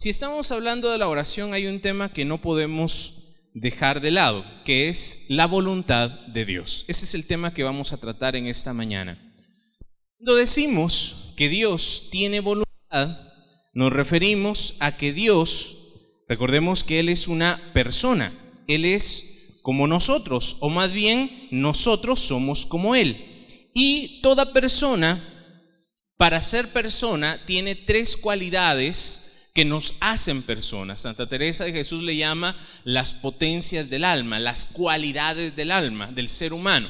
Si estamos hablando de la oración, hay un tema que no podemos dejar de lado, que es la voluntad de Dios. Ese es el tema que vamos a tratar en esta mañana. Cuando decimos que Dios tiene voluntad, nos referimos a que Dios, recordemos que Él es una persona, Él es como nosotros, o más bien nosotros somos como Él. Y toda persona, para ser persona, tiene tres cualidades que nos hacen personas. Santa Teresa de Jesús le llama las potencias del alma, las cualidades del alma, del ser humano.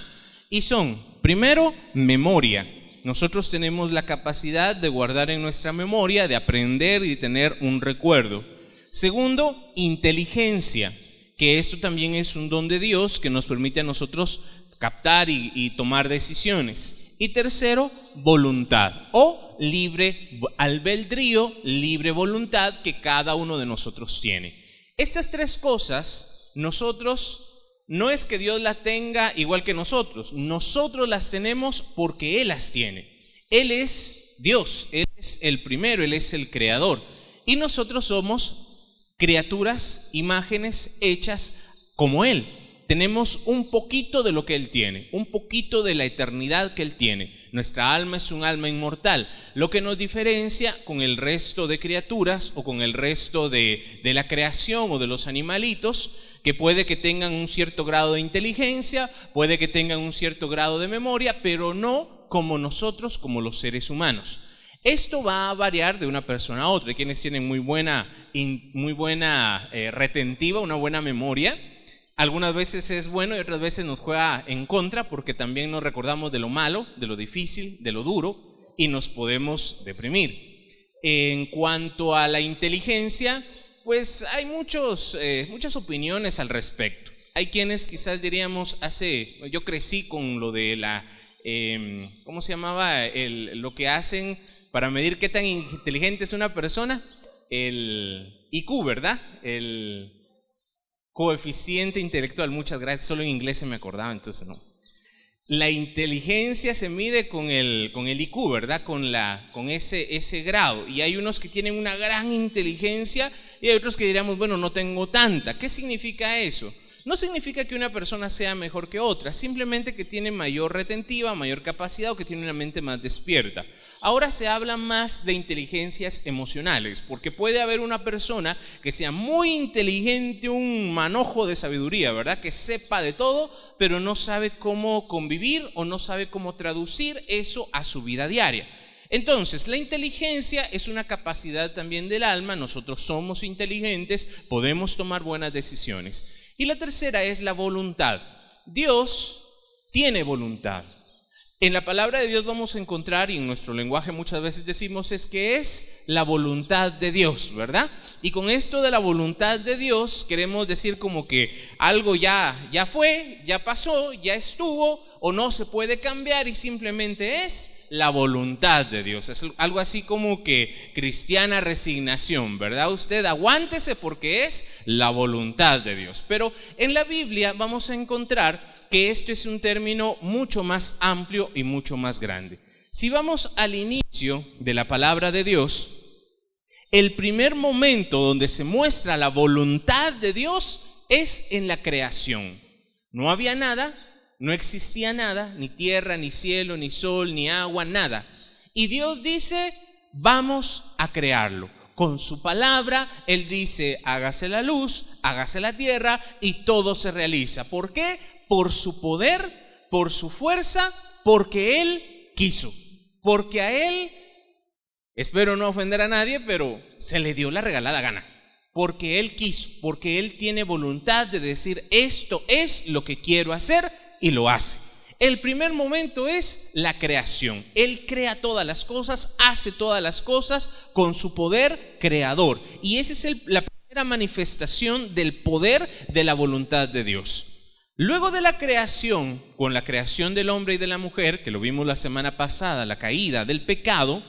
Y son, primero, memoria. Nosotros tenemos la capacidad de guardar en nuestra memoria, de aprender y tener un recuerdo. Segundo, inteligencia, que esto también es un don de Dios que nos permite a nosotros captar y, tomar decisiones. Y tercero, voluntad o libre albedrío, libre voluntad que cada uno de nosotros tiene. Estas tres cosas, nosotros, no es que Dios las tenga igual que nosotros, nosotros las tenemos porque Él las tiene. Él es Dios, Él es el primero, Él es el creador. Y nosotros somos criaturas, imágenes hechas como Él tenemos un poquito de lo que Él tiene, un poquito de la eternidad que Él tiene. Nuestra alma es un alma inmortal, lo que nos diferencia con el resto de criaturas o con el resto de, la creación o de los animalitos, que puede que tengan un cierto grado de inteligencia, puede que tengan un cierto grado de memoria, pero no como nosotros, como los seres humanos. Esto va a variar de una persona a otra. Hay quienes tienen muy buena, muy buena eh, retentiva, una buena memoria, algunas veces es bueno y otras veces nos juega en contra porque también nos recordamos de lo malo, de lo difícil, de lo duro y nos podemos deprimir. En cuanto a la inteligencia, pues hay muchos, eh, muchas opiniones al respecto. Hay quienes quizás diríamos, hace, yo crecí con lo de la, em, ¿cómo se llamaba? El, lo que hacen para medir qué tan inteligente es una persona, el IQ, ¿verdad? El, coeficiente intelectual, muchas gracias, solo en inglés se me acordaba, entonces no. La inteligencia se mide con el, con el IQ, ¿verdad? Con, la, con ese, ese grado. Y hay unos que tienen una gran inteligencia y hay otros que diríamos, bueno, no tengo tanta. ¿Qué significa eso? No significa que una persona sea mejor que otra, simplemente que tiene mayor retentiva, mayor capacidad o que tiene una mente más despierta. Ahora se habla más de inteligencias emocionales, porque puede haber una persona que sea muy inteligente, un manojo de sabiduría, ¿verdad? Que sepa de todo, pero no sabe cómo convivir o no sabe cómo traducir eso a su vida diaria. Entonces, la inteligencia es una capacidad también del alma, nosotros somos inteligentes, podemos tomar buenas decisiones. Y la tercera es la voluntad. Dios tiene voluntad. En la palabra de Dios vamos a encontrar, y en nuestro lenguaje muchas veces decimos, es que es la voluntad de Dios, ¿verdad? Y con esto de la voluntad de Dios queremos decir como que algo ya, ya fue, ya pasó, ya estuvo, o no se puede cambiar y simplemente es la voluntad de Dios. Es algo así como que cristiana resignación, ¿verdad? Usted aguántese porque es la voluntad de Dios. Pero en la Biblia vamos a encontrar que esto es un término mucho más amplio y mucho más grande. Si vamos al inicio de la palabra de Dios, el primer momento donde se muestra la voluntad de Dios es en la creación. No había nada, no existía nada, ni tierra, ni cielo, ni sol, ni agua, nada. Y Dios dice, vamos a crearlo. Con su palabra, Él dice, hágase la luz, hágase la tierra, y todo se realiza. ¿Por qué? Por su poder, por su fuerza, porque Él quiso. Porque a Él, espero no ofender a nadie, pero se le dio la regalada gana. Porque Él quiso, porque Él tiene voluntad de decir, esto es lo que quiero hacer y lo hace. El primer momento es la creación. Él crea todas las cosas, hace todas las cosas con su poder creador. Y esa es la primera manifestación del poder de la voluntad de Dios. Luego de la creación, con la creación del hombre y de la mujer, que lo vimos la semana pasada, la caída del pecado,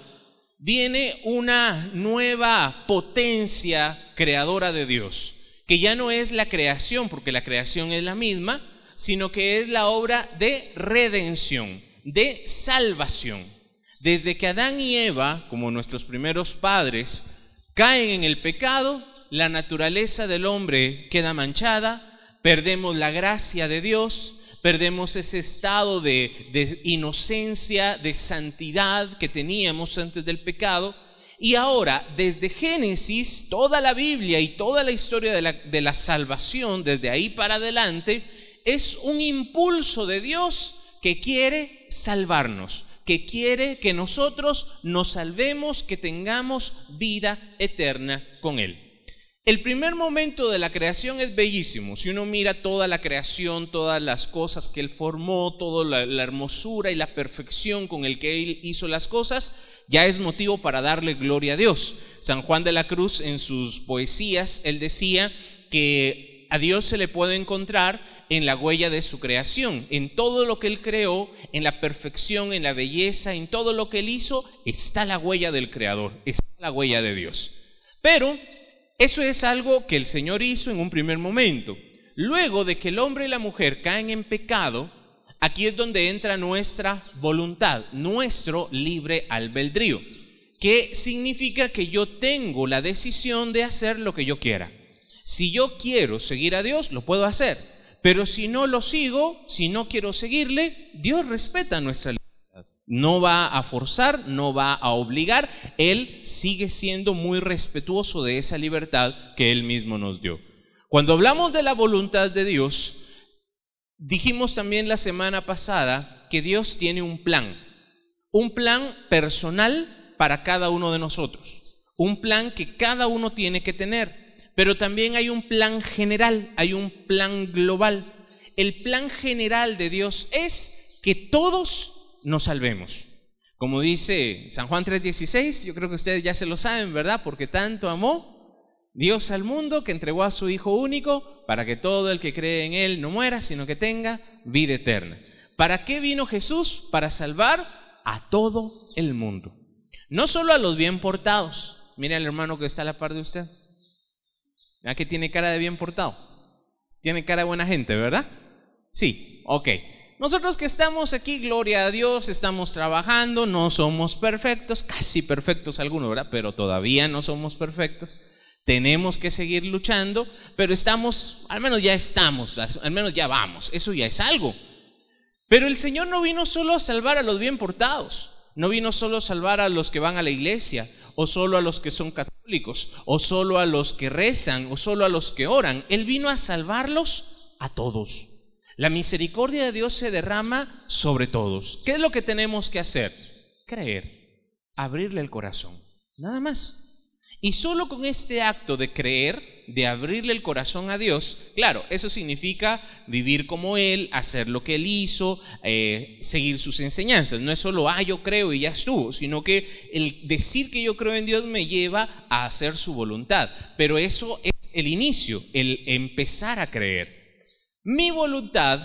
viene una nueva potencia creadora de Dios, que ya no es la creación, porque la creación es la misma, sino que es la obra de redención, de salvación. Desde que Adán y Eva, como nuestros primeros padres, Caen en el pecado, la naturaleza del hombre queda manchada, perdemos la gracia de Dios, perdemos ese estado de, inocencia, de santidad que teníamos antes del pecado. Y ahora, desde Génesis, toda la Biblia y toda la historia de la salvación, desde ahí para adelante, es un impulso de Dios que quiere salvarnos, que quiere que nosotros nos salvemos, que tengamos vida eterna con Él. El primer momento de la creación es bellísimo. Si uno mira toda la creación, todas las cosas que Él formó, toda la, hermosura y la perfección con el que Él hizo las cosas, ya es motivo para darle gloria a Dios. San Juan de la Cruz en sus poesías, él decía que a Dios se le puede encontrar en la huella de su creación, en todo lo que Él creó, en la perfección, en la belleza, en todo lo que Él hizo, está la huella del Creador, está la huella de Dios. Pero eso es algo que el Señor hizo en un primer momento. Luego de que el hombre y la mujer caen en pecado, aquí es donde entra nuestra voluntad, nuestro libre albedrío, que significa que yo tengo la decisión de hacer lo que yo quiera. Si yo quiero seguir a Dios, lo puedo hacer. Pero si no lo sigo, si no quiero seguirle, Dios respeta nuestra libertad. No va a forzar, no va a obligar. Él sigue siendo muy respetuoso de esa libertad que Él mismo nos dio. Cuando hablamos de la voluntad de Dios, dijimos también la semana pasada que Dios tiene un plan. Un plan personal para cada uno de nosotros. Un plan que cada uno tiene que tener. Pero también hay un plan general, hay un plan global. El plan general de Dios es que todos nos salvemos. Como dice San Juan 3:16, yo creo que ustedes ya se lo saben, ¿verdad? Porque tanto amó Dios al mundo que entregó a su Hijo único para que todo el que cree en Él no muera, sino que tenga vida eterna. ¿Para qué vino Jesús? Para salvar a todo el mundo. No solo a los bien portados. Mire al hermano que está a la par de usted. ¿Verdad que tiene cara de bien portado? Tiene cara de buena gente, ¿verdad? Sí, ok. Nosotros que estamos aquí, gloria a Dios, estamos trabajando, no somos perfectos, casi perfectos algunos, ¿verdad? Pero todavía no somos perfectos. Tenemos que seguir luchando, pero estamos, al menos ya estamos, al menos ya vamos, eso ya es algo. Pero el Señor no vino solo a salvar a los bien portados, no vino solo a salvar a los que van a la iglesia, o solo a los que son católicos, o solo a los que rezan, o solo a los que oran. Él vino a salvarlos a todos. La misericordia de Dios se derrama sobre todos. ¿Qué es lo que tenemos que hacer? Creer, abrirle el corazón, nada más. Y solo con este acto de creer, de abrirle el corazón a Dios, claro, eso significa vivir como Él, hacer lo que Él hizo, eh, seguir sus enseñanzas. No es solo, ah, yo creo y ya estuvo, sino que el decir que yo creo en Dios me lleva a hacer su voluntad. Pero eso es el inicio, el empezar a creer. Mi voluntad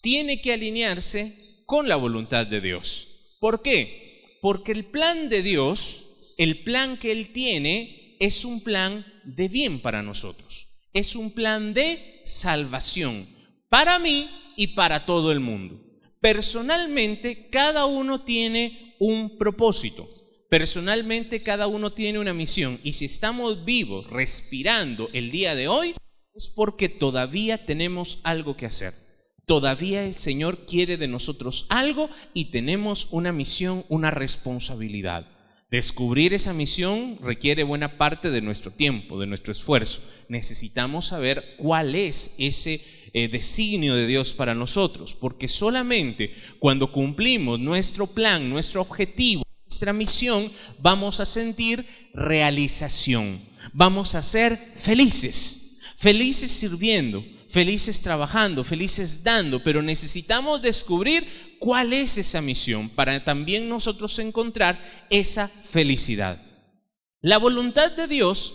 tiene que alinearse con la voluntad de Dios. ¿Por qué? Porque el plan de Dios, el plan que Él tiene, es un plan de bien para nosotros. Es un plan de salvación para mí y para todo el mundo. Personalmente, cada uno tiene un propósito. Personalmente, cada uno tiene una misión. Y si estamos vivos, respirando el día de hoy, es porque todavía tenemos algo que hacer. Todavía el Señor quiere de nosotros algo y tenemos una misión, una responsabilidad. Descubrir esa misión requiere buena parte de nuestro tiempo, de nuestro esfuerzo. Necesitamos saber cuál es ese eh, designio de Dios para nosotros, porque solamente cuando cumplimos nuestro plan, nuestro objetivo, nuestra misión, vamos a sentir realización, vamos a ser felices felices sirviendo, felices trabajando, felices dando, pero necesitamos descubrir cuál es esa misión para también nosotros encontrar esa felicidad. La voluntad de Dios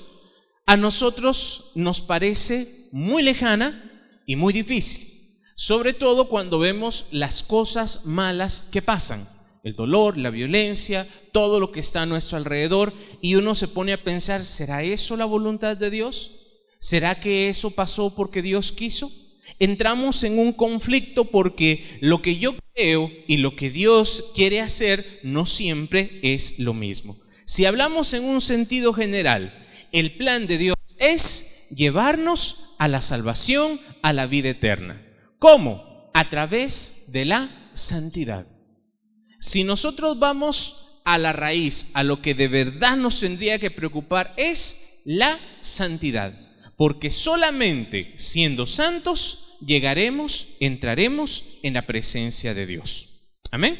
a nosotros nos parece muy lejana y muy difícil, sobre todo cuando vemos las cosas malas que pasan, el dolor, la violencia, todo lo que está a nuestro alrededor, y uno se pone a pensar, ¿será eso la voluntad de Dios? ¿Será que eso pasó porque Dios quiso? Entramos en un conflicto porque lo que yo creo y lo que Dios quiere hacer no siempre es lo mismo. Si hablamos en un sentido general, el plan de Dios es llevarnos a la salvación, a la vida eterna. ¿Cómo? A través de la santidad. Si nosotros vamos a la raíz, a lo que de verdad nos tendría que preocupar es la santidad. Porque solamente siendo santos llegaremos, entraremos en la presencia de Dios. Amén.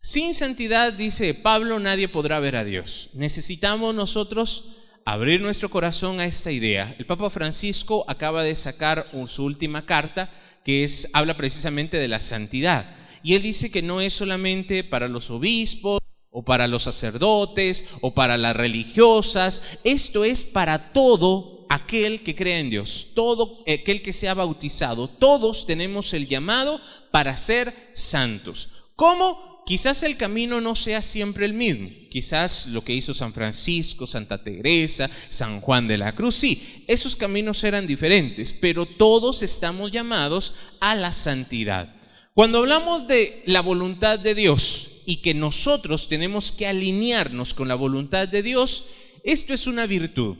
Sin santidad, dice Pablo, nadie podrá ver a Dios. Necesitamos nosotros abrir nuestro corazón a esta idea. El Papa Francisco acaba de sacar su última carta que es, habla precisamente de la santidad. Y él dice que no es solamente para los obispos o para los sacerdotes o para las religiosas, esto es para todo aquel que cree en Dios, todo aquel que sea bautizado. Todos tenemos el llamado para ser santos. ¿Cómo? quizás el camino no sea siempre el mismo. Quizás lo que hizo San Francisco, Santa Teresa, San Juan de la Cruz, sí, esos caminos eran diferentes, pero todos estamos llamados a la santidad. Cuando hablamos de la voluntad de Dios y que nosotros tenemos que alinearnos con la voluntad de Dios, esto es una virtud.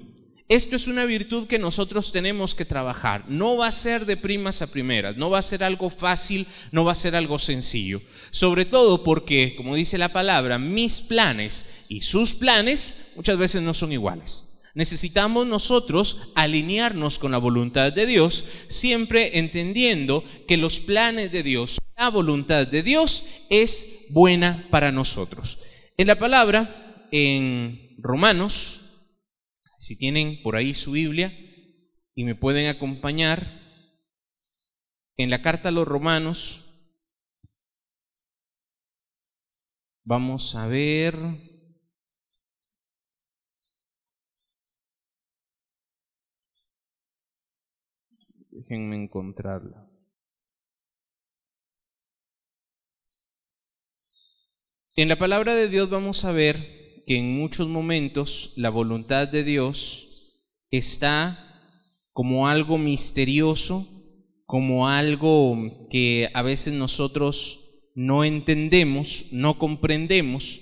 Esto es una virtud que nosotros tenemos que trabajar. No va a ser de primas a primeras, no va a ser algo fácil, no va a ser algo sencillo. Sobre todo porque, como dice la palabra, mis planes y sus planes muchas veces no son iguales. Necesitamos nosotros alinearnos con la voluntad de Dios, siempre entendiendo que los planes de Dios, la voluntad de Dios es buena para nosotros. En la palabra, en Romanos si tienen por ahí su Biblia y me pueden acompañar en la carta a los romanos, vamos a ver Déjenme encontrarla. En la palabra de Dios vamos a ver que en muchos momentos la voluntad de Dios está como algo misterioso, como algo que a veces nosotros no entendemos, no comprendemos,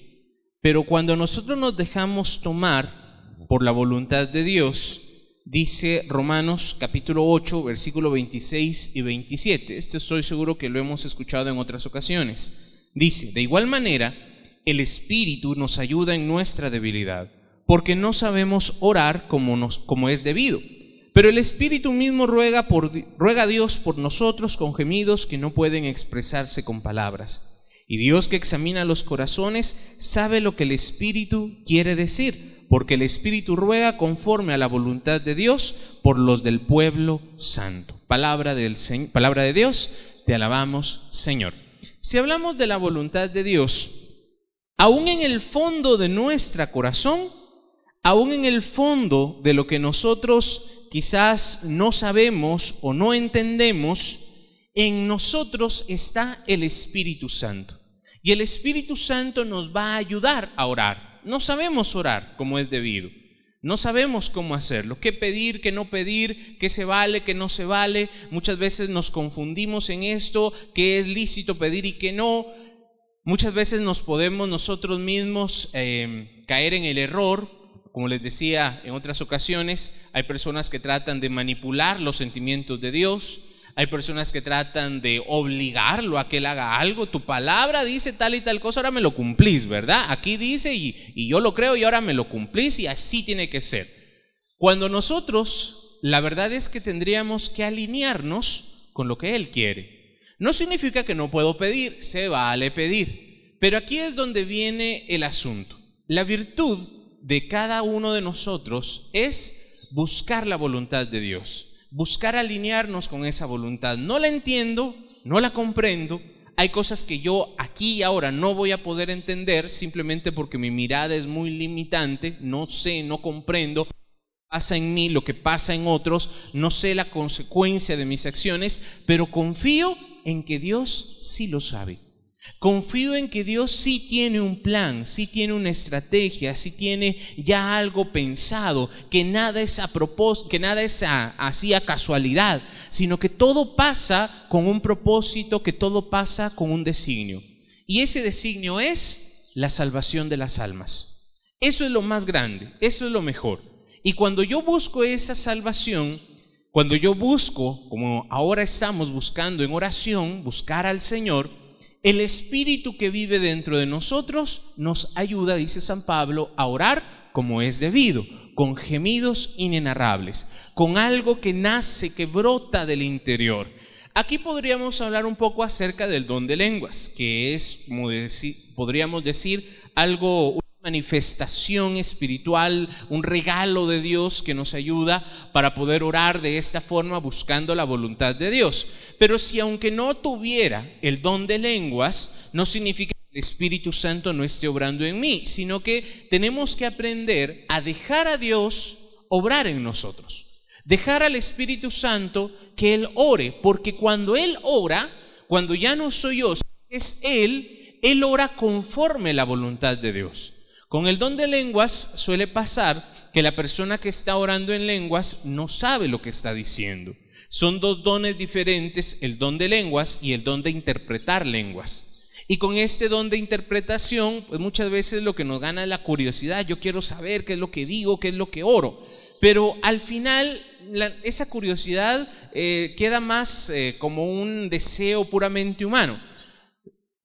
pero cuando nosotros nos dejamos tomar por la voluntad de Dios, dice Romanos capítulo 8, versículo 26 y 27. Este estoy seguro que lo hemos escuchado en otras ocasiones. Dice, de igual manera, el Espíritu nos ayuda en nuestra debilidad, porque no sabemos orar como, nos, como es debido. Pero el Espíritu mismo ruega, por, ruega a Dios por nosotros con gemidos que no pueden expresarse con palabras. Y Dios que examina los corazones sabe lo que el Espíritu quiere decir, porque el Espíritu ruega conforme a la voluntad de Dios por los del pueblo santo. Palabra, del, palabra de Dios, te alabamos, Señor. Si hablamos de la voluntad de Dios, aún en el fondo de nuestra corazón, aún en el fondo de lo que nosotros quizás no sabemos o no entendemos, en nosotros está el Espíritu Santo. Y el Espíritu Santo nos va a ayudar a orar. No sabemos orar como es debido. No sabemos cómo hacerlo, qué pedir, qué no pedir, qué se vale, qué no se vale. Muchas veces nos confundimos en esto, qué es lícito pedir y qué no. Muchas veces nos podemos nosotros mismos em, caer en el error, como les decía en otras ocasiones, hay personas que tratan de manipular los sentimientos de Dios, hay personas que tratan de obligarlo a que él haga algo. Tu palabra dice tal y tal cosa, ahora me lo cumplís, ¿verdad? Aquí dice y, y yo lo creo y ahora me lo cumplís y así tiene que ser. Cuando nosotros, la verdad es que tendríamos que alinearnos con lo que Él quiere. No significa que no puedo pedir, se vale pedir. Pero aquí es donde viene el asunto. La virtud de cada uno de nosotros es buscar la voluntad de Dios, buscar alinearnos con esa voluntad. No la entiendo, no la comprendo. Hay cosas que yo aquí y ahora no voy a poder entender simplemente porque mi mirada es muy limitante, no sé, no comprendo pasa en mí, lo que pasa en otros, no sé la consecuencia de mis acciones, pero confío en que Dios sí lo sabe. Confío en que Dios sí tiene un plan, sí tiene una estrategia, sí tiene ya algo pensado, que nada es a propósito, que nada es así a casualidad, sino que todo pasa con un propósito, que todo pasa con un designio. Y ese designio es la salvación de las almas. Eso es lo más grande, eso es lo mejor. Y cuando yo busco esa salvación, cuando yo busco, como ahora estamos buscando en oración, buscar al Señor, el Espíritu que vive dentro de nosotros nos ayuda, dice San Pablo, a orar como es debido, con gemidos inenarrables, con algo que nace, que brota del interior. Aquí podríamos hablar un poco acerca del don de lenguas, que es, como podríamos decir, algo manifestación espiritual, un regalo de Dios que nos ayuda para poder orar de esta forma buscando la voluntad de Dios. Pero si aunque no tuviera el don de lenguas, no significa que el Espíritu Santo no esté obrando en mí, sino que tenemos que aprender a dejar a Dios obrar en nosotros. Dejar al Espíritu Santo que Él ore, porque cuando Él ora, cuando ya no soy yo, es Él, Él ora conforme la voluntad de Dios. Con el don de lenguas suele pasar que la persona que está orando en lenguas no sabe lo que está diciendo. Son dos dones diferentes, el don de lenguas y el don de interpretar lenguas. Y con este don de interpretación, pues muchas veces lo que nos gana es la curiosidad. Yo quiero saber qué es lo que digo, qué es lo que oro. Pero al final esa curiosidad eh, queda más eh, como un deseo puramente humano.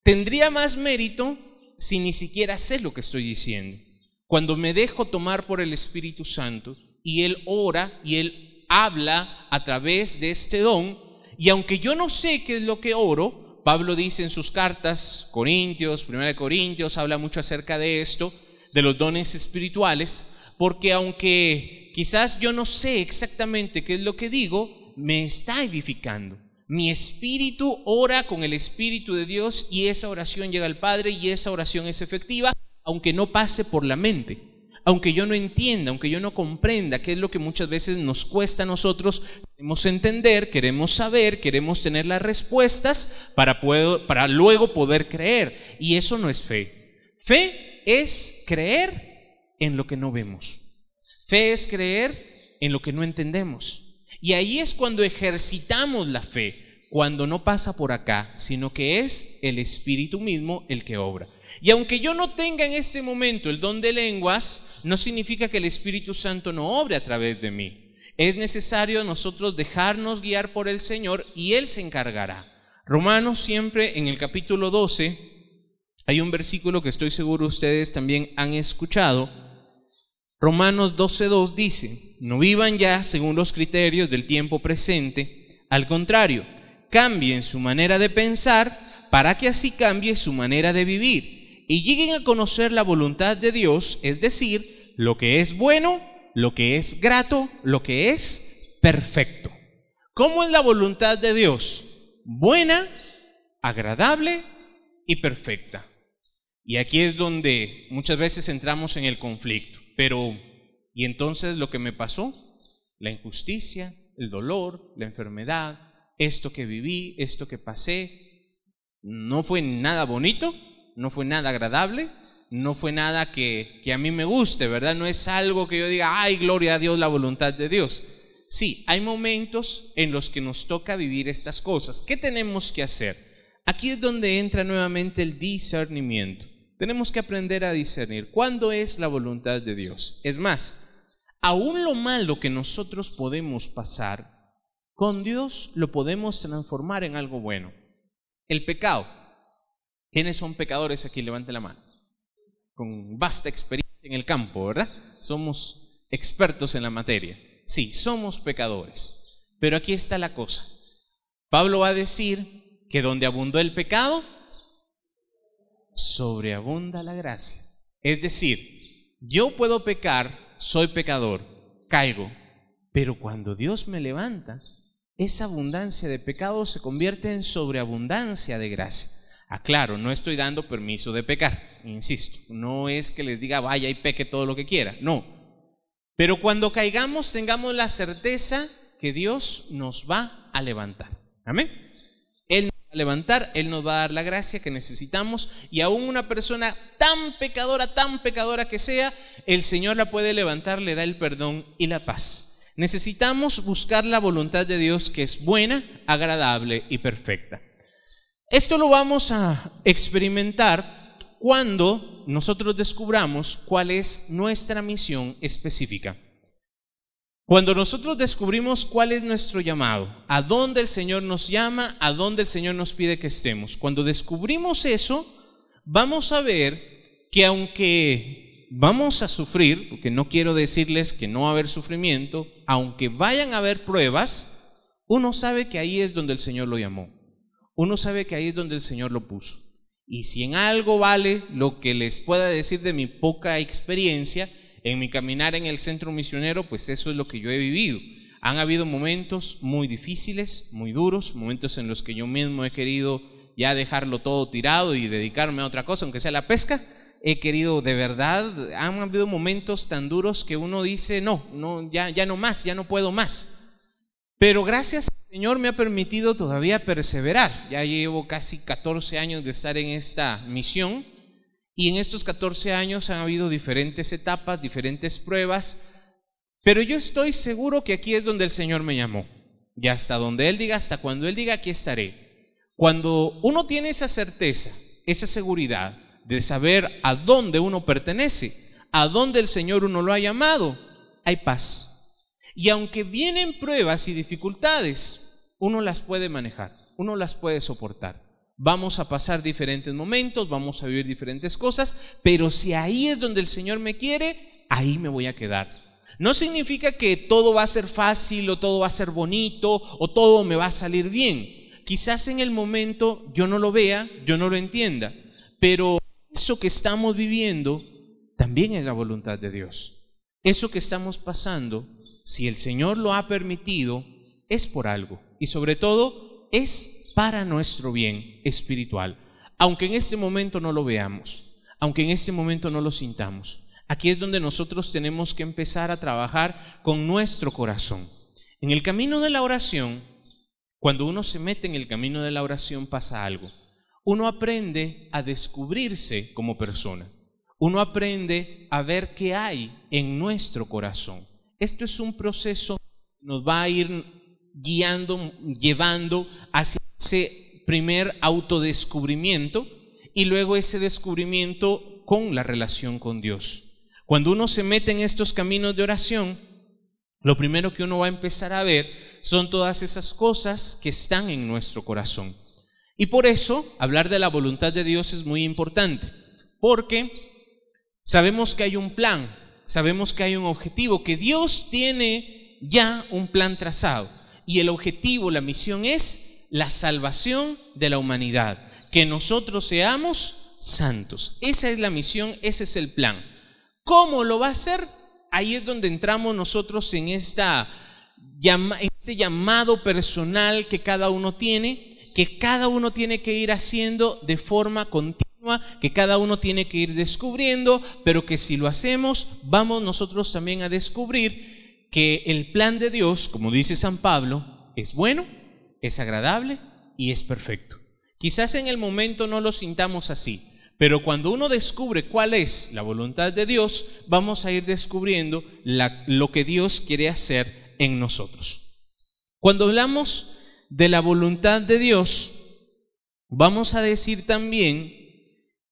Tendría más mérito si ni siquiera sé lo que estoy diciendo? Cuando me dejo tomar por el Espíritu Santo y Él ora y Él habla a través de este don, y aunque yo no sé qué es lo que oro, Pablo dice en sus cartas, Corintios, Primera Corintios, habla mucho acerca de esto, de los dones espirituales, porque aunque quizás yo no sé exactamente qué es lo que digo, me está edificando. Mi espíritu ora con el Espíritu de Dios y esa oración llega al Padre y esa oración es efectiva, aunque no pase por la mente, aunque yo no entienda, aunque yo no comprenda, qué es lo que muchas veces nos cuesta a nosotros. Queremos entender, queremos saber, queremos tener las respuestas para, para luego poder creer. Y eso no es fe. Fe es creer en lo que no vemos. Fe es creer en lo que no entendemos. Y ahí es cuando ejercitamos la fe, cuando no pasa por acá, sino que es el Espíritu mismo el que obra. Y aunque yo no tenga en este momento el don de lenguas, no significa que el Espíritu Santo no obre a través de mí. Es necesario nosotros dejarnos guiar por el Señor y Él se encargará. Romanos siempre en el capítulo 12 hay un versículo que estoy seguro ustedes también han escuchado. Romanos 12.2 dice, no vivan ya según los criterios del tiempo presente, al contrario, cambien su manera de pensar para que así cambie su manera de vivir y lleguen a conocer la voluntad de Dios, es decir, lo que es bueno, lo que es grato, lo que es perfecto. ¿Cómo es la voluntad de Dios? Buena, agradable y perfecta. Y aquí es donde muchas veces entramos en el conflicto, pero y entonces lo que me pasó, la injusticia, el dolor, la enfermedad, esto que viví, esto que pasé, no fue nada bonito, no fue nada agradable, no fue nada que, que, a mí me guste, ¿verdad? No es algo que yo diga, ay, gloria a Dios, la voluntad de Dios. Sí, hay momentos en los que nos toca vivir estas cosas. ¿Qué tenemos que hacer? Aquí es donde entra nuevamente el discernimiento. Tenemos que aprender a discernir cuándo es la voluntad de Dios. Es más, aún lo malo que nosotros podemos pasar, con Dios lo podemos transformar en algo bueno. El pecado. ¿Quiénes son pecadores aquí? Levante la mano. Con vasta experiencia en el campo, ¿verdad? Somos expertos en la materia. Sí, somos pecadores. Pero aquí está la cosa. Pablo va a decir que donde abundó el pecado, sobreabunda la gracia. Es decir, yo puedo pecar soy pecador, caigo, pero cuando Dios me levanta, esa abundancia de pecado se convierte en sobreabundancia de gracia. Aclaro, no estoy dando permiso de pecar, insisto, no es que les diga vaya y peque todo lo que quiera, no. Pero cuando caigamos tengamos la certeza que Dios nos va a levantar. Amén levantar, Él nos va a dar la gracia que necesitamos y aún una persona tan pecadora, tan pecadora que sea, el Señor la puede levantar, le da el perdón y la paz. Necesitamos buscar la voluntad de Dios que es buena, agradable y perfecta. Esto lo vamos a experimentar cuando nosotros descubramos cuál es nuestra misión específica. Cuando nosotros descubrimos cuál es nuestro llamado, a dónde el Señor nos llama, a dónde el Señor nos pide que estemos, cuando descubrimos eso, vamos a ver que aunque vamos a sufrir, porque no quiero decirles que no va a haber sufrimiento, aunque vayan a haber pruebas, uno sabe que ahí es donde el Señor lo llamó. Uno sabe que ahí es donde el Señor lo puso. Y si en algo vale lo que les pueda decir de mi poca experiencia, en mi caminar en el centro misionero, pues eso es lo que yo he vivido. Han habido momentos muy difíciles, muy duros, momentos en los que yo mismo he querido ya dejarlo todo tirado y dedicarme a otra cosa, aunque sea la pesca. He querido de verdad, han habido momentos tan duros que uno dice, no, no ya, ya no más, ya no puedo más. Pero gracias al Señor me ha permitido todavía perseverar. Ya llevo casi 14 años de estar en esta misión y en estos 14 años han habido diferentes etapas, diferentes pruebas, pero yo estoy seguro que aquí es donde el Señor me llamó. Y hasta donde Él diga, hasta cuando Él diga, aquí estaré. Cuando uno tiene esa certeza, esa seguridad de saber a dónde uno pertenece, a dónde el Señor uno lo ha llamado, hay paz. Y aunque vienen pruebas y dificultades, uno las puede manejar, uno las puede soportar. Vamos a pasar diferentes momentos, vamos a vivir diferentes cosas, pero si ahí es donde el Señor me quiere, ahí me voy a quedar. No significa que todo va a ser fácil o todo va a ser bonito o todo me va a salir bien. Quizás en el momento yo no lo vea, yo no lo entienda, pero eso que estamos viviendo también es la voluntad de Dios. Eso que estamos pasando, si el Señor lo ha permitido, es por algo y sobre todo es para nuestro bien espiritual, aunque en este momento no lo veamos, aunque en este momento no lo sintamos. Aquí es donde nosotros tenemos que empezar a trabajar con nuestro corazón. En el camino de la oración, cuando uno se mete en el camino de la oración pasa algo. Uno aprende a descubrirse como persona. Uno aprende a ver qué hay en nuestro corazón. Esto es un proceso que nos va a ir guiando, llevando hacia ese primer autodescubrimiento y luego ese descubrimiento con la relación con Dios. Cuando uno se mete en estos caminos de oración, lo primero que uno va a empezar a ver son todas esas cosas que están en nuestro corazón. Y por eso hablar de la voluntad de Dios es muy importante, porque sabemos que hay un plan, sabemos que hay un objetivo, que Dios tiene ya un plan trazado. Y el objetivo, la misión es la salvación de la humanidad, que nosotros seamos santos. Esa es la misión, ese es el plan. ¿Cómo lo va a hacer? Ahí es donde entramos nosotros en, esta, este llamado personal que cada uno tiene, que cada uno tiene que ir haciendo de forma continua, que cada uno tiene que ir descubriendo, pero que si lo hacemos, vamos nosotros también a descubrir que el plan de Dios, como dice San Pablo, es bueno, es agradable y es perfecto. Quizás en el momento no lo sintamos así, pero cuando uno descubre cuál es la voluntad de Dios, vamos a ir descubriendo lo que Dios quiere hacer en nosotros. Cuando hablamos de la voluntad de Dios, vamos a decir también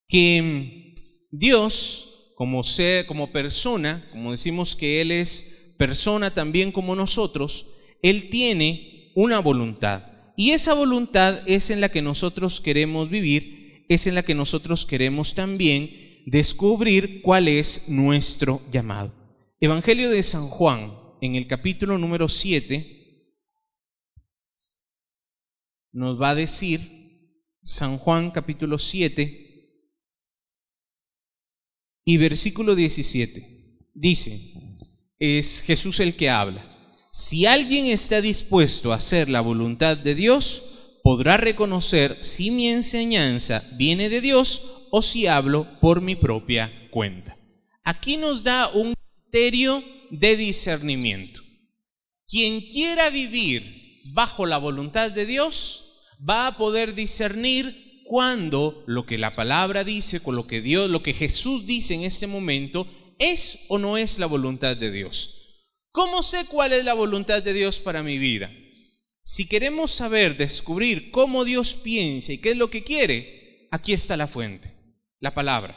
que Dios, como ser, como persona, como decimos que Él es persona también como nosotros, Él tiene una voluntad. Y esa voluntad es en la que nosotros queremos vivir, es en la que nosotros queremos también descubrir cuál es nuestro llamado. Evangelio de San Juan, en el capítulo número 7, nos va a decir, San Juan capítulo 7 y versículo 17, dice, es Jesús el que habla. Si alguien está dispuesto a hacer la voluntad de Dios, podrá reconocer si mi enseñanza viene de Dios o si hablo por mi propia cuenta. Aquí nos da un criterio de discernimiento. Quien quiera vivir bajo la voluntad de Dios va a poder discernir cuando lo que la palabra dice, con lo que Dios, lo que Jesús dice en este momento, es o no es la voluntad de Dios. ¿Cómo sé cuál es la voluntad de Dios para mi vida? Si queremos saber, descubrir cómo Dios piensa y qué es lo que quiere, aquí está la fuente. La palabra.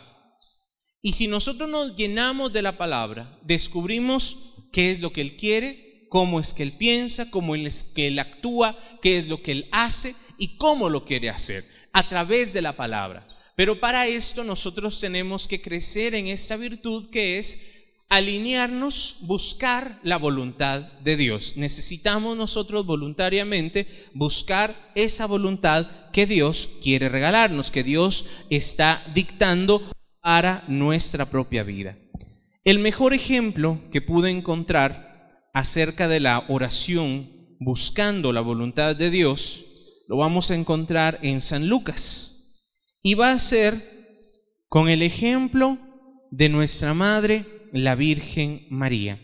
Y si nosotros nos llenamos de la palabra, descubrimos qué es lo que Él quiere, cómo es que Él piensa, cómo es que Él actúa, qué es lo que Él hace y cómo lo quiere hacer, a través de la palabra. Pero para esto nosotros tenemos que crecer en esta virtud que es alinearnos, buscar la voluntad de Dios. Necesitamos nosotros voluntariamente buscar esa voluntad que Dios quiere regalarnos, que Dios está dictando para nuestra propia vida. El mejor ejemplo que pude encontrar acerca de la oración buscando la voluntad de Dios, lo vamos a encontrar en San Lucas. Y va a ser con el ejemplo de nuestra Madre la Virgen María.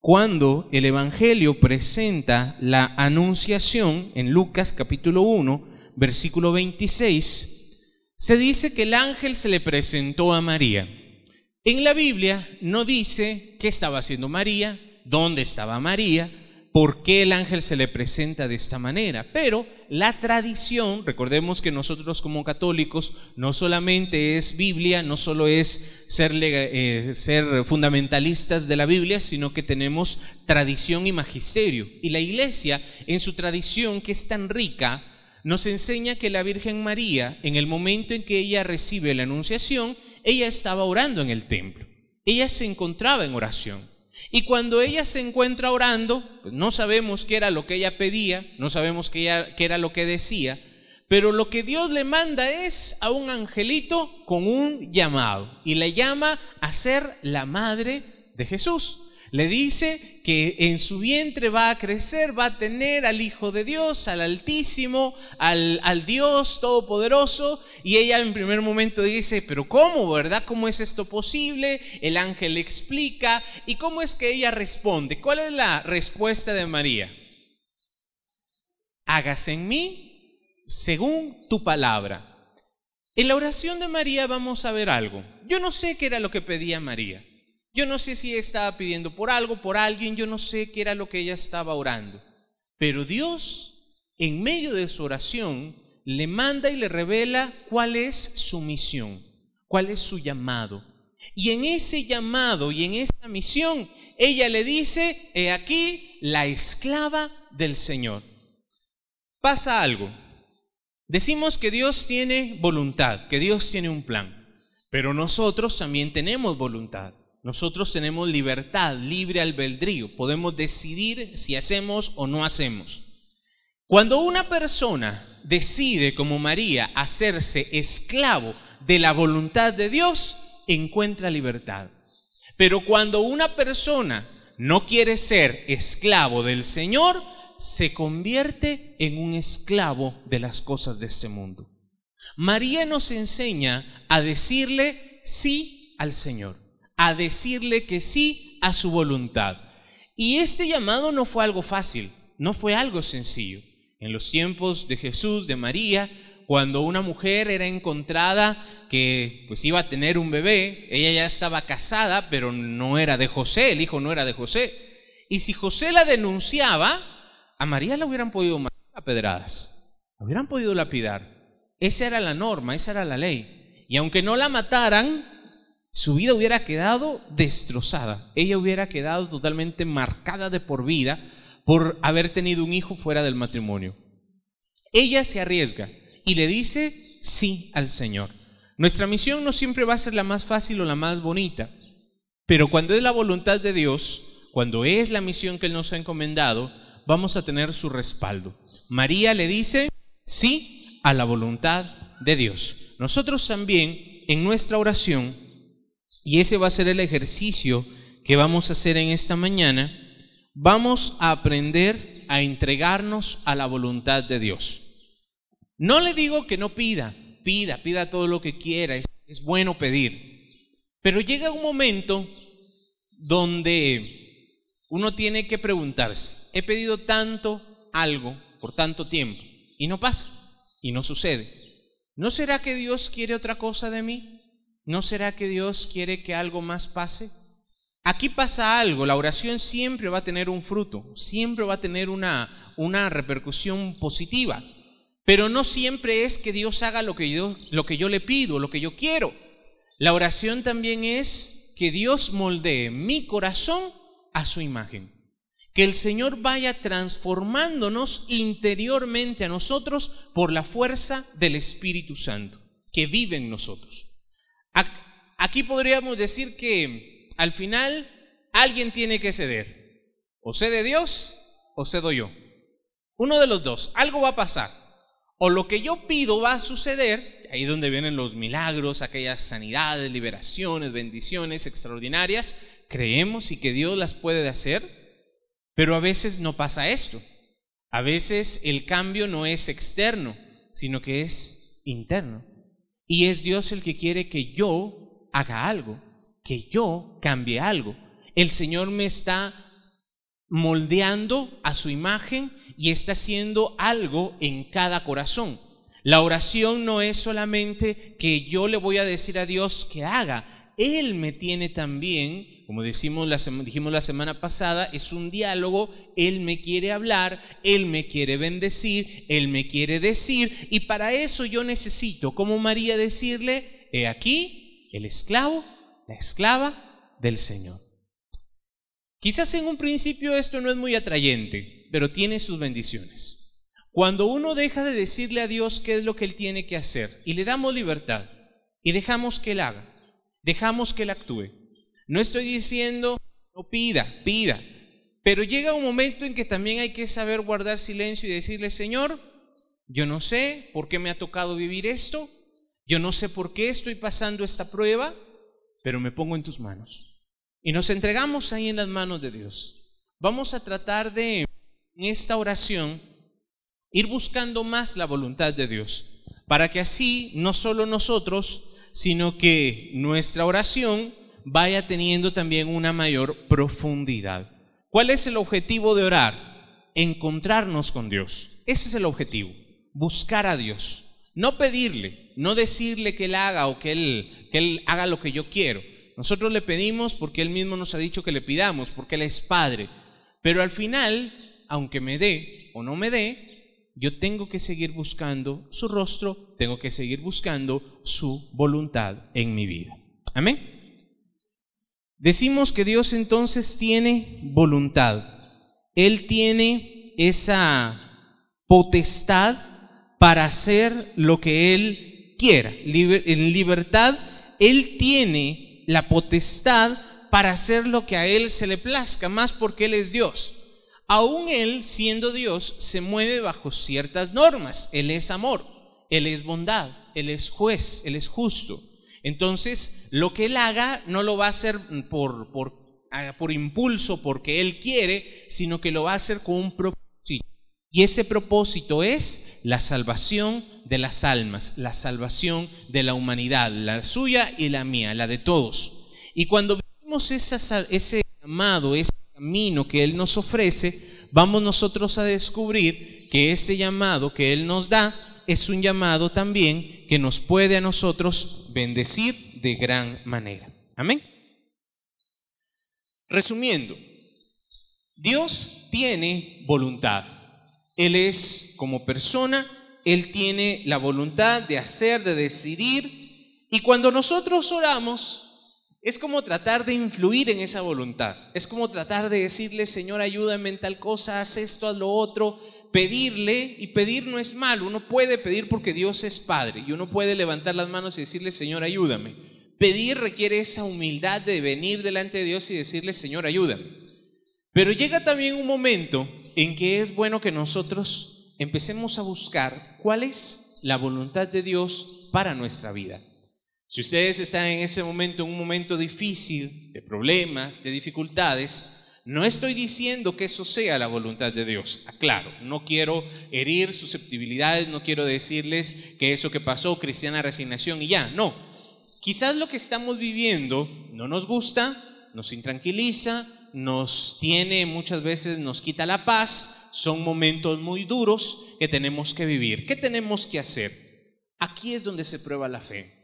Cuando el Evangelio presenta la anunciación en Lucas capítulo 1, versículo 26, se dice que el ángel se le presentó a María. En la Biblia no dice qué estaba haciendo María, dónde estaba María, por qué el ángel se le presenta de esta manera. Pero la tradición, recordemos que nosotros como católicos no solamente es Biblia, no solo es ser, eh, ser fundamentalistas de la Biblia, sino que tenemos tradición y magisterio. Y la iglesia, en su tradición que es tan rica, nos enseña que la Virgen María, en el momento en que ella recibe la anunciación, ella estaba orando en el templo. Ella se encontraba en oración. Y cuando ella se encuentra orando, pues no sabemos qué era lo que ella pedía, no sabemos qué, era lo que decía, pero lo que Dios le manda es a un angelito con un llamado y le llama a ser la madre de Jesús. Le dice que en su vientre va a crecer, va a tener al Hijo de Dios, al Altísimo, al, Dios Todopoderoso. Y ella en primer momento dice, pero ¿cómo, verdad? ¿Cómo es esto posible? El ángel le explica. ¿Y cómo es que ella responde? ¿Cuál es la respuesta de María? Hágase en mí según tu palabra. En la oración de María vamos a ver algo. Yo no sé qué era lo que pedía María. Yo no sé si estaba pidiendo por algo, por alguien, yo no sé qué era lo que ella estaba orando. Pero Dios, en medio de su oración, le manda y le revela cuál es su misión, cuál es su llamado. Y en ese llamado y en esa misión, ella le dice, he aquí la esclava del Señor. Pasa algo. Decimos que Dios tiene voluntad, que Dios tiene un plan, pero nosotros también tenemos voluntad. Nosotros tenemos libertad, libre albedrío. Podemos decidir si hacemos o no hacemos. Cuando una persona decide, como María, hacerse esclavo de la voluntad de Dios, encuentra libertad. Pero cuando una persona no quiere ser esclavo del Señor, se convierte en un esclavo de las cosas de este mundo. María nos enseña a decirle sí al Señor a decirle que sí a su voluntad. Y este llamado no fue algo fácil, no fue algo sencillo. En los tiempos de Jesús, de María, cuando una mujer era encontrada que pues iba a tener un bebé, ella ya estaba casada, pero no era de José, el hijo no era de José. Y si José la denunciaba, a María la hubieran podido matar a pedradas, hubieran podido lapidar. Esa era la norma, esa era la ley. Y aunque no la mataran, su vida hubiera quedado destrozada. Ella hubiera quedado totalmente marcada de por vida por haber tenido un hijo fuera del matrimonio. Ella se arriesga y le dice sí al Señor. Nuestra misión no siempre va a ser la más fácil o la más bonita, pero cuando es la voluntad de Dios, cuando es la misión que Él nos ha encomendado, vamos a tener su respaldo. María le dice sí a la voluntad de Dios. Nosotros también en nuestra oración y ese va a ser el ejercicio que vamos a hacer en esta mañana. Vamos a aprender a entregarnos a la voluntad de Dios. No le digo que no pida, pida, pida todo lo que quiera, es, es bueno pedir. Pero llega un momento donde uno tiene que preguntarse, he pedido tanto algo por tanto tiempo y no pasa y no sucede. ¿No será que Dios quiere otra cosa de mí? ¿No será que Dios quiere que algo más pase? Aquí pasa algo, la oración siempre va a tener un fruto, siempre va a tener una, una repercusión positiva, pero no siempre es que Dios haga lo que yo, lo que yo le pido, lo que yo quiero. La oración también es que Dios moldee mi corazón a su imagen. Que el Señor vaya transformándonos interiormente a nosotros por la fuerza del Espíritu Santo que vive en nosotros. Aquí podríamos decir que al final alguien tiene que ceder. O cede Dios o cedo yo. Uno de los dos. Algo va a pasar. O lo que yo pido va a suceder, ahí donde vienen los milagros, aquellas sanidades, liberaciones, bendiciones extraordinarias, creemos y que Dios las puede hacer, pero a veces no pasa esto. A veces el cambio no es externo, sino que es interno. Y es Dios el que quiere que yo haga algo, que yo cambie algo. El Señor me está moldeando a su imagen y está haciendo algo en cada corazón. La oración no es solamente que yo le voy a decir a Dios que haga. Él me tiene también como decimos la, dijimos la semana pasada, es un diálogo, Él me quiere hablar, Él me quiere bendecir, Él me quiere decir, y para eso yo necesito, como María, decirle, he aquí el esclavo, la esclava del Señor. Quizás en un principio esto no es muy atrayente, pero tiene sus bendiciones. Cuando uno deja de decirle a Dios qué es lo que Él tiene que hacer y le damos libertad y dejamos que Él haga, dejamos que Él actúe, no estoy diciendo no pida, pida. Pero llega un momento en que también hay que saber guardar silencio y decirle, Señor, yo no sé por qué me ha tocado vivir esto, yo no sé por qué estoy pasando esta prueba, pero me pongo en tus manos. Y nos entregamos ahí en las manos de Dios. Vamos a tratar de, en esta oración, ir buscando más la voluntad de Dios, para que así no solo nosotros, sino que nuestra oración vaya teniendo también una mayor profundidad. ¿Cuál es el objetivo de orar? Encontrarnos con Dios. Ese es el objetivo, buscar a Dios. No pedirle, no decirle que Él haga o que Él, que Él haga lo que yo quiero. Nosotros le pedimos porque Él mismo nos ha dicho que le pidamos, porque Él es Padre. Pero al final, aunque me dé o no me dé, yo tengo que seguir buscando su rostro, tengo que seguir buscando su voluntad en mi vida. Amén. Decimos que Dios entonces tiene voluntad. Él tiene esa potestad para hacer lo que Él quiera. En libertad, Él tiene la potestad para hacer lo que a Él se le plazca, más porque Él es Dios. Aún Él, siendo Dios, se mueve bajo ciertas normas. Él es amor, Él es bondad, Él es juez, Él es justo. Entonces, lo que Él haga no lo va a hacer por, por, ah, por impulso, porque Él quiere, sino que lo va a hacer con un propósito. Y ese propósito es la salvación de las almas, la salvación de la humanidad, la suya y la mía, la de todos. Y cuando vemos ese llamado, ese camino que Él nos ofrece, vamos nosotros a descubrir que ese llamado que Él nos da es un llamado también que nos puede a nosotros bendecir de gran manera. Amén. Resumiendo, Dios tiene voluntad. Él es como persona, Él tiene la voluntad de hacer, de decidir. Y cuando nosotros oramos, es como tratar de influir en esa voluntad. Es como tratar de decirle, Señor, ayúdame en tal cosa, haz esto, haz lo otro. Pedirle, y pedir no es malo. Uno puede pedir porque Dios es Padre. Y uno puede levantar las manos y decirle, Señor, ayúdame. Pedir requiere esa humildad de venir delante de Dios y decirle, Señor, ayúdame. Pero llega también un momento en que es bueno que nosotros empecemos a buscar cuál es la voluntad de Dios para nuestra vida. Si ustedes están en ese momento, en un momento difícil, de problemas, de dificultades, no estoy diciendo que eso sea la voluntad de Dios. Aclaro, no quiero herir susceptibilidades, no quiero decirles que eso que pasó, cristiana resignación y ya, no. Quizás lo que estamos viviendo no nos gusta, nos intranquiliza, nos tiene muchas veces, nos quita la paz, son momentos muy duros que tenemos que vivir. ¿Qué tenemos que hacer? Aquí es donde se prueba la fe.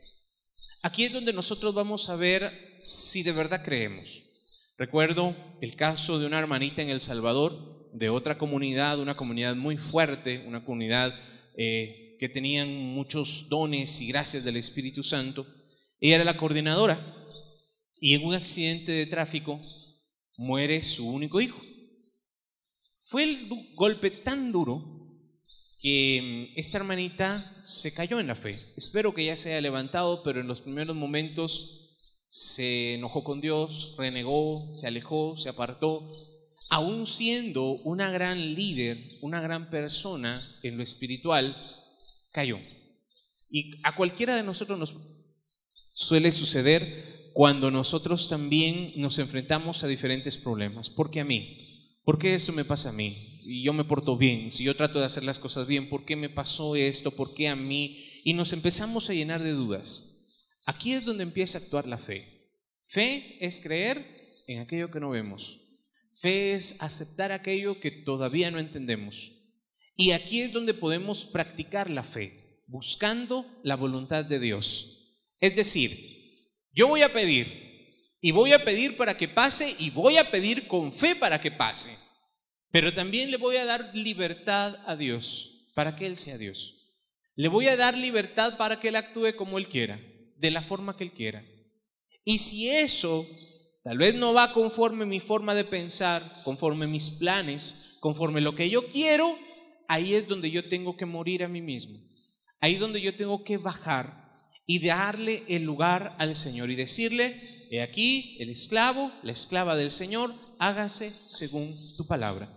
Aquí es donde nosotros vamos a ver si de verdad creemos. Recuerdo el caso de una hermanita en El Salvador, de otra comunidad, una comunidad muy fuerte, una comunidad eh, que tenían muchos dones y gracias del Espíritu Santo. Ella era la coordinadora y en un accidente de tráfico muere su único hijo. Fue el golpe tan duro que mm, esta hermanita se cayó en la fe. Espero que ya se haya levantado, pero en los primeros momentos se enojó con Dios, renegó, se alejó, se apartó, aún siendo una gran líder, una gran persona en lo espiritual, cayó. Y a cualquiera de nosotros nos suele suceder cuando nosotros también nos enfrentamos a diferentes problemas. ¿Por qué a mí? ¿Por qué esto me pasa a mí? Y yo me porto bien, si yo trato de hacer las cosas bien, ¿por qué me pasó esto? ¿Por qué a mí? Y nos empezamos a llenar de dudas. Aquí es donde empieza a actuar la fe. Fe es creer en aquello que no vemos. Fe es aceptar aquello que todavía no entendemos. Y aquí es donde podemos practicar la fe, buscando la voluntad de Dios. Es decir, yo voy a pedir y voy a pedir para que pase y voy a pedir con fe para que pase. Pero también le voy a dar libertad a Dios para que Él sea Dios. Le voy a dar libertad para que Él actúe como Él quiera de la forma que Él quiera. Y si eso tal vez no va conforme mi forma de pensar, conforme mis planes, conforme lo que yo quiero, ahí es donde yo tengo que morir a mí mismo. Ahí es donde yo tengo que bajar y darle el lugar al Señor y decirle, he aquí el esclavo, la esclava del Señor, hágase según tu palabra.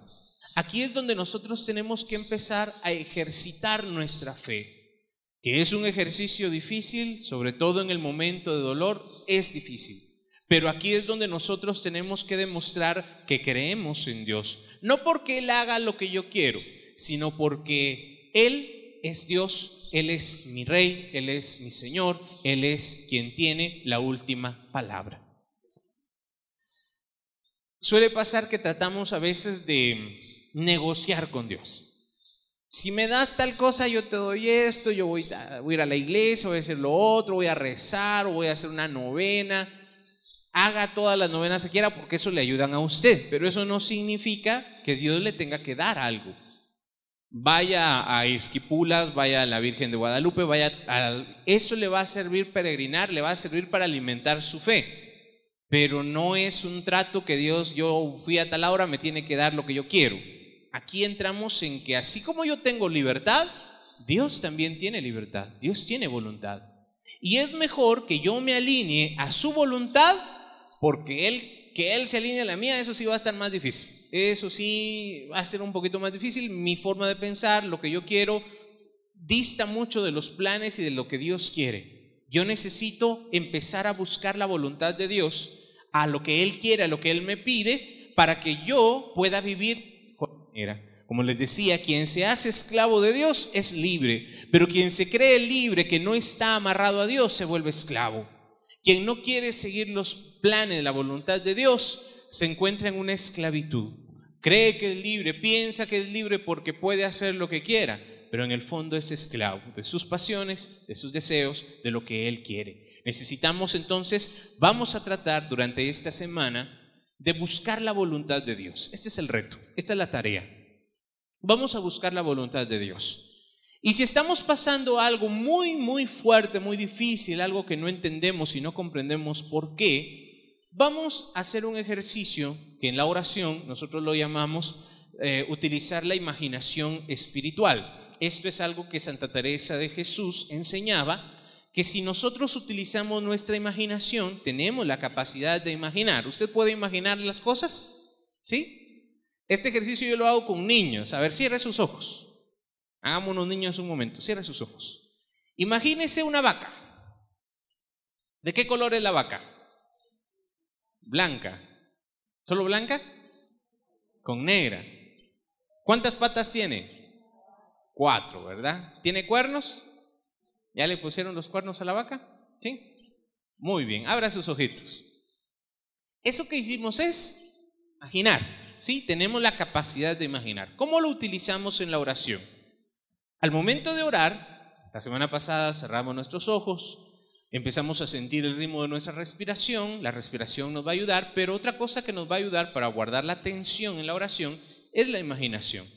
Aquí es donde nosotros tenemos que empezar a ejercitar nuestra fe que es un ejercicio difícil, sobre todo en el momento de dolor, es difícil. Pero aquí es donde nosotros tenemos que demostrar que creemos en Dios. No porque Él haga lo que yo quiero, sino porque Él es Dios, Él es mi Rey, Él es mi Señor, Él es quien tiene la última palabra. Suele pasar que tratamos a veces de negociar con Dios si me das tal cosa, yo te doy esto, yo voy a, ir a la iglesia, voy a hacer lo otro, voy a rezar, voy a hacer una novena. Haga todas las novenas que quiera porque eso le ayudan a usted, pero eso no significa que Dios le tenga que dar algo. Vaya a Esquipulas, vaya a la Virgen de Guadalupe, vaya a, eso le va a servir peregrinar, le va a servir para alimentar su fe. Pero no es un trato que Dios, yo fui a tal hora, me tiene que dar lo que yo quiero aquí entramos en que así como yo tengo libertad, Dios también tiene libertad, Dios tiene voluntad. Y es mejor que yo me alinee a su voluntad, porque él, que Él se alinee a la mía, eso sí va a estar más difícil. Eso sí va a ser un poquito más difícil. Mi forma de pensar, lo que yo quiero, dista mucho de los planes y de lo que Dios quiere. Yo necesito empezar a buscar la voluntad de Dios, a lo que Él quiere, a lo que Él me pide, para que yo pueda vivir como les decía, quien se hace esclavo de Dios es libre, pero quien se cree libre, que no está amarrado a Dios, se vuelve esclavo. Quien no quiere seguir los planes de la voluntad de Dios, se encuentra en una esclavitud. Cree que es libre, piensa que es libre porque puede hacer lo que quiera, pero en el fondo es esclavo de sus pasiones, de sus deseos, de lo que él quiere. Necesitamos entonces, vamos a tratar durante esta semana de buscar la voluntad de Dios. Este es el reto, esta es la tarea. Vamos a buscar la voluntad de Dios. Y si estamos pasando algo muy, muy fuerte, muy difícil, algo que no entendemos y no comprendemos por qué, vamos a hacer un ejercicio que en la oración nosotros lo llamamos eh, utilizar la imaginación espiritual. Esto es algo que Santa Teresa de Jesús enseñaba que si nosotros utilizamos nuestra imaginación, tenemos la capacidad de imaginar. ¿Usted puede imaginar las cosas? ¿Sí? Este ejercicio yo lo hago con niños. A ver, cierre sus ojos. Hagámonos niños un momento. Cierre sus ojos. Imagínese una vaca. ¿De qué color es la vaca? Blanca. ¿Solo blanca? Con negra. ¿Cuántas patas tiene? Cuatro, ¿verdad? ¿Tiene cuernos? ¿Ya le pusieron los cuernos a la vaca? ¿Sí? Muy bien, abra sus ojitos. Eso que hicimos es imaginar, ¿sí? Tenemos la capacidad de imaginar. ¿Cómo lo utilizamos en la oración? Al momento de orar, la semana pasada cerramos nuestros ojos, empezamos a sentir el ritmo de nuestra respiración, la respiración nos va a ayudar, pero otra cosa que nos va a ayudar para guardar la atención en la oración es la imaginación.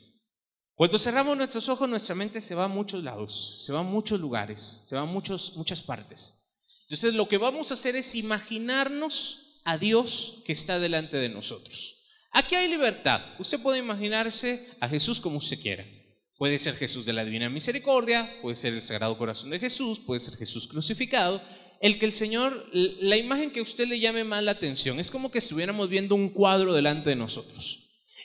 Cuando cerramos nuestros ojos, nuestra mente se va a muchos lados, se va a muchos lugares, se va a muchos, muchas partes. Entonces lo que vamos a hacer es imaginarnos a Dios que está delante de nosotros. Aquí hay libertad. Usted puede imaginarse a Jesús como usted quiera. Puede ser Jesús de la Divina Misericordia, puede ser el Sagrado Corazón de Jesús, puede ser Jesús crucificado. El que el Señor, la imagen que usted le llame más la atención, es como que estuviéramos viendo un cuadro delante de nosotros.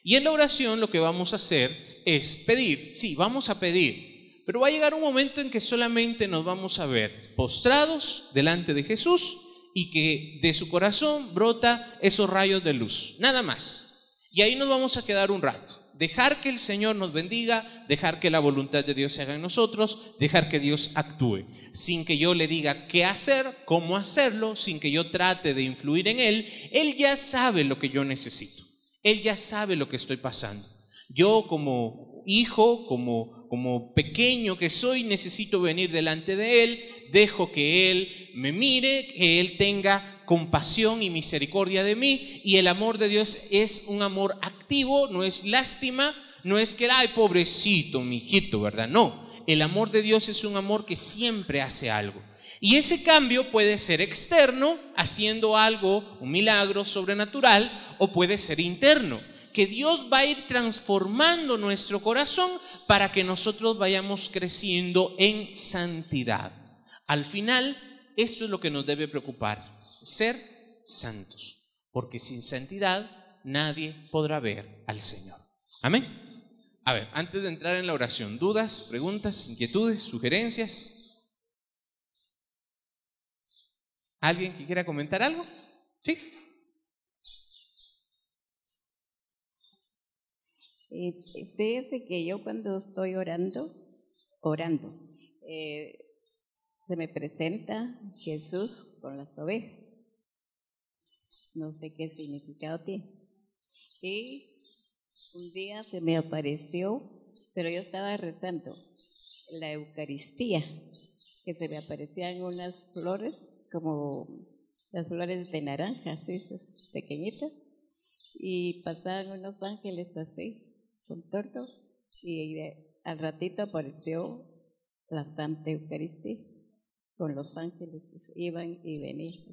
Y en la oración lo que vamos a hacer es pedir. Sí, vamos a pedir. Pero va a llegar un momento en que solamente nos vamos a ver postrados delante de Jesús y que de su corazón brota esos rayos de luz. Nada más. Y ahí nos vamos a quedar un rato. Dejar que el Señor nos bendiga, dejar que la voluntad de Dios se haga en nosotros, dejar que Dios actúe, sin que yo le diga qué hacer, cómo hacerlo, sin que yo trate de influir en Él. Él ya sabe lo que yo necesito. Él ya sabe lo que estoy pasando. Yo como hijo, como, como pequeño que soy, necesito venir delante de Él, dejo que Él me mire, que Él tenga compasión y misericordia de mí y el amor de Dios es un amor activo, no es lástima, no es que, ay, pobrecito, mi hijito, ¿verdad? No, el amor de Dios es un amor que siempre hace algo. Y ese cambio puede ser externo, haciendo algo, un milagro sobrenatural, o puede ser interno, que Dios va a ir transformando nuestro corazón para que nosotros vayamos creciendo en santidad. Al final, esto es lo que nos debe preocupar ser santos, porque sin santidad nadie podrá ver al Señor. Amén. A ver, antes de entrar en la oración, dudas, preguntas, inquietudes, sugerencias. ¿Alguien que quiera comentar algo? ¿Sí? Eh, fíjese que yo cuando estoy orando, orando, eh, se me presenta Jesús con las ovejas no sé qué significado tiene. Y un día se me apareció, pero yo estaba rezando la Eucaristía, que se me aparecían unas flores, como las flores de naranja, así, pequeñitas, y pasaban unos ángeles así, con torto, y al ratito apareció la Santa Eucaristía, con los ángeles, iban y venían.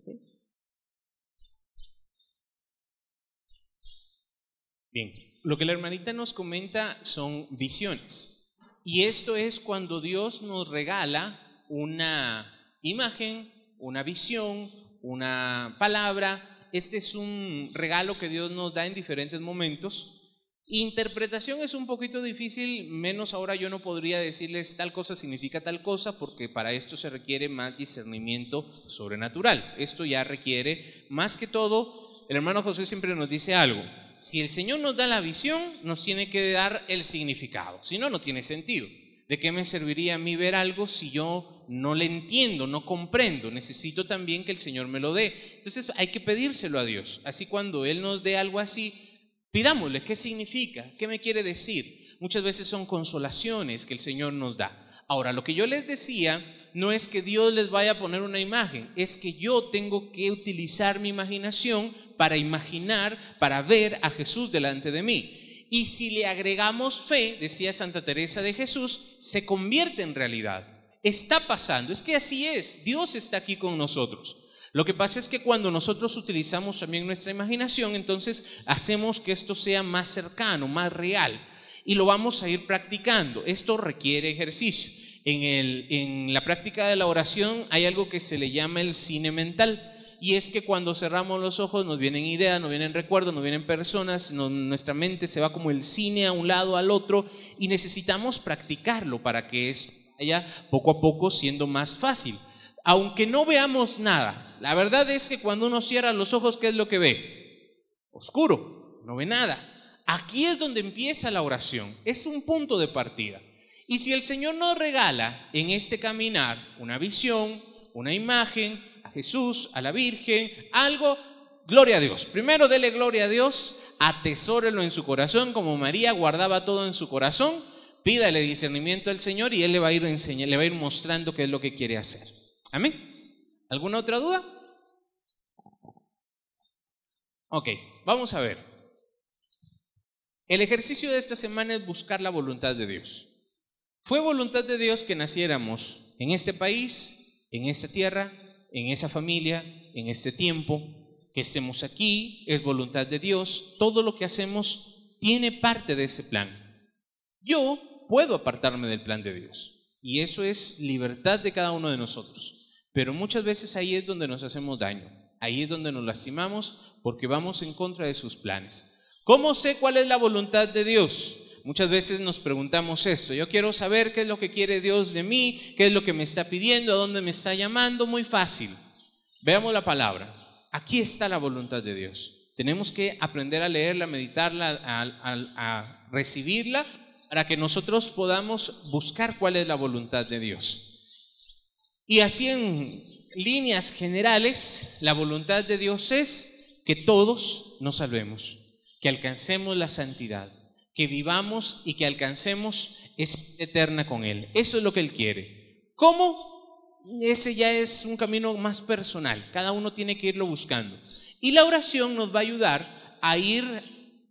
Bien, lo que la hermanita nos comenta son visiones. Y esto es cuando Dios nos regala una imagen, una visión, una palabra. Este es un regalo que Dios nos da en diferentes momentos. Interpretación es un poquito difícil, menos ahora yo no podría decirles tal cosa significa tal cosa, porque para esto se requiere más discernimiento sobrenatural. Esto ya requiere, más que todo, el hermano José siempre nos dice algo, si el Señor nos da la visión, nos tiene que dar el significado. Si no, no tiene sentido. ¿De qué me serviría a mí ver algo si yo no le entiendo, no comprendo? Necesito también que el Señor me lo dé. Entonces hay que pedírselo a Dios. Así cuando Él nos dé algo así, pidámosle qué significa, qué me quiere decir. Muchas veces son consolaciones que el Señor nos da. Ahora, lo que yo les decía no es que Dios les vaya a poner una imagen, es que yo tengo que utilizar mi imaginación para imaginar, para ver a Jesús delante de mí. Y si le agregamos fe, decía Santa Teresa de Jesús, se convierte en realidad. Está pasando, es que así es, Dios está aquí con nosotros. Lo que pasa es que cuando nosotros utilizamos también nuestra imaginación, entonces hacemos que esto sea más cercano, más real. Y lo vamos a ir practicando. Esto requiere ejercicio en, la práctica de la oración hay algo que se le llama el cine mental. Y es que cuando cerramos los ojos nos vienen ideas, nos vienen recuerdos, nos vienen personas, nuestra mente se va como el cine a un lado, al otro, y necesitamos practicarlo para que es vaya poco a poco siendo más fácil. Aunque no veamos nada, la verdad es que cuando uno cierra los ojos, ¿qué es lo que ve? Oscuro, no ve nada. Aquí es donde empieza la oración, es un punto de partida. Y si el Señor nos regala en este caminar una visión, una imagen, Jesús, a la Virgen, algo, gloria a Dios. Primero dele gloria a Dios, atesórelo en su corazón, como María guardaba todo en su corazón, pídale discernimiento al Señor y Él le va a ir, enseñando, le va a ir mostrando qué es lo que quiere hacer. Amén. ¿Alguna otra duda? Ok, vamos a ver. El ejercicio de esta semana es buscar la voluntad de Dios. Fue voluntad de Dios que naciéramos en este país, en esta tierra, en esa familia, en este tiempo, que estemos aquí, es voluntad de Dios. Todo lo que hacemos tiene parte de ese plan. Yo puedo apartarme del plan de Dios y eso es libertad de cada uno de nosotros. Pero muchas veces ahí es donde nos hacemos daño, ahí es donde nos lastimamos porque vamos en contra de sus planes. ¿Cómo sé cuál es la voluntad de Dios? Muchas veces nos preguntamos esto, yo quiero saber qué es lo que quiere Dios de mí, qué es lo que me está pidiendo, a dónde me está llamando, muy fácil. Veamos la palabra. Aquí está la voluntad de Dios. Tenemos que aprender a leerla, a meditarla, a, recibirla, para que nosotros podamos buscar cuál es la voluntad de Dios. Y así en líneas generales, la voluntad de Dios es que todos nos salvemos, que alcancemos la santidad que vivamos y que alcancemos esa eterna con Él. Eso es lo que Él quiere. ¿Cómo? Ese ya es un camino más personal. Cada uno tiene que irlo buscando. Y la oración nos va a ayudar a ir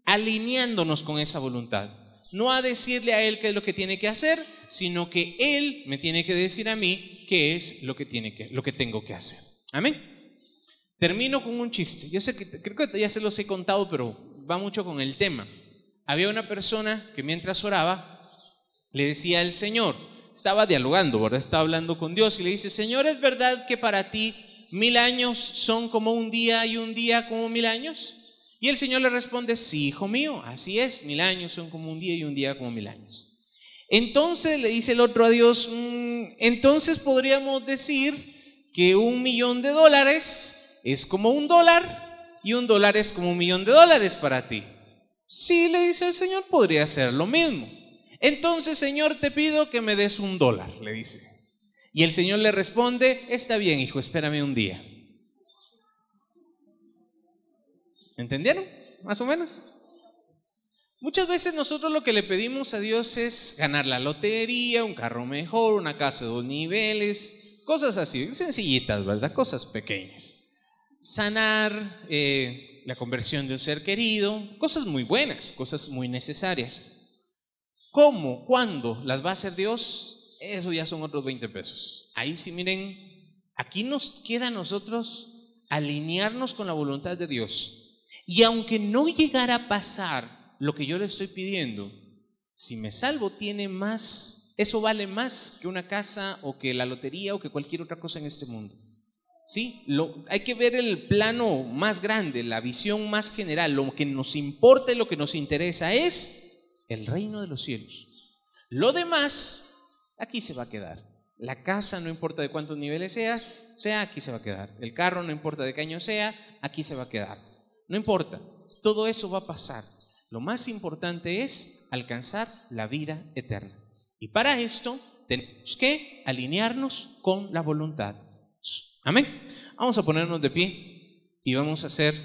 alineándonos con esa voluntad. No a decirle a Él qué es lo que tiene que hacer, sino que Él me tiene que decir a mí qué es lo que, tiene que, lo que tengo que hacer. Amén. Termino con un chiste. Yo sé que creo que ya se los he contado, pero va mucho con el tema había una persona que mientras oraba le decía al Señor, estaba dialogando, ¿verdad? Estaba hablando con Dios y le dice, Señor, ¿es verdad que para ti mil años son como un día y un día como mil años? Y el Señor le responde, sí, hijo mío, así es, mil años son como un día y un día como mil años. Entonces le dice el otro a Dios, mm, entonces podríamos decir que un millón de dólares es como un dólar y un dólar es como un millón de dólares para ti. Sí, le dice el Señor, podría ser lo mismo. Entonces, Señor, te pido que me des un dólar, le dice. Y el Señor le responde, está bien, hijo, espérame un día. ¿Entendieron? Más o menos. Muchas veces nosotros lo que le pedimos a Dios es ganar la lotería, un carro mejor, una casa de dos niveles, cosas así, sencillitas, ¿verdad? Cosas pequeñas. Sanar, eh, la conversión de un ser querido, cosas muy buenas, cosas muy necesarias. ¿Cómo? ¿Cuándo las va a hacer Dios? Eso ya son otros 20 pesos. Ahí sí, miren, aquí nos queda a nosotros alinearnos con la voluntad de Dios. Y aunque no llegara a pasar lo que yo le estoy pidiendo, si me salvo tiene más, eso vale más que una casa o que la lotería o que cualquier otra cosa en este mundo. ¿Sí? Lo, hay que ver el plano más grande, la visión más general. Lo que nos importa y lo que nos interesa es el reino de los cielos. Lo demás, aquí se va a quedar. La casa no importa de cuántos niveles seas, sea, aquí se va a quedar. El carro no importa de qué año sea, aquí se va a quedar. No importa, todo eso va a pasar. Lo más importante es alcanzar la vida eterna. Y para esto tenemos que alinearnos con la voluntad Amén. Vamos a ponernos de pie y vamos a hacer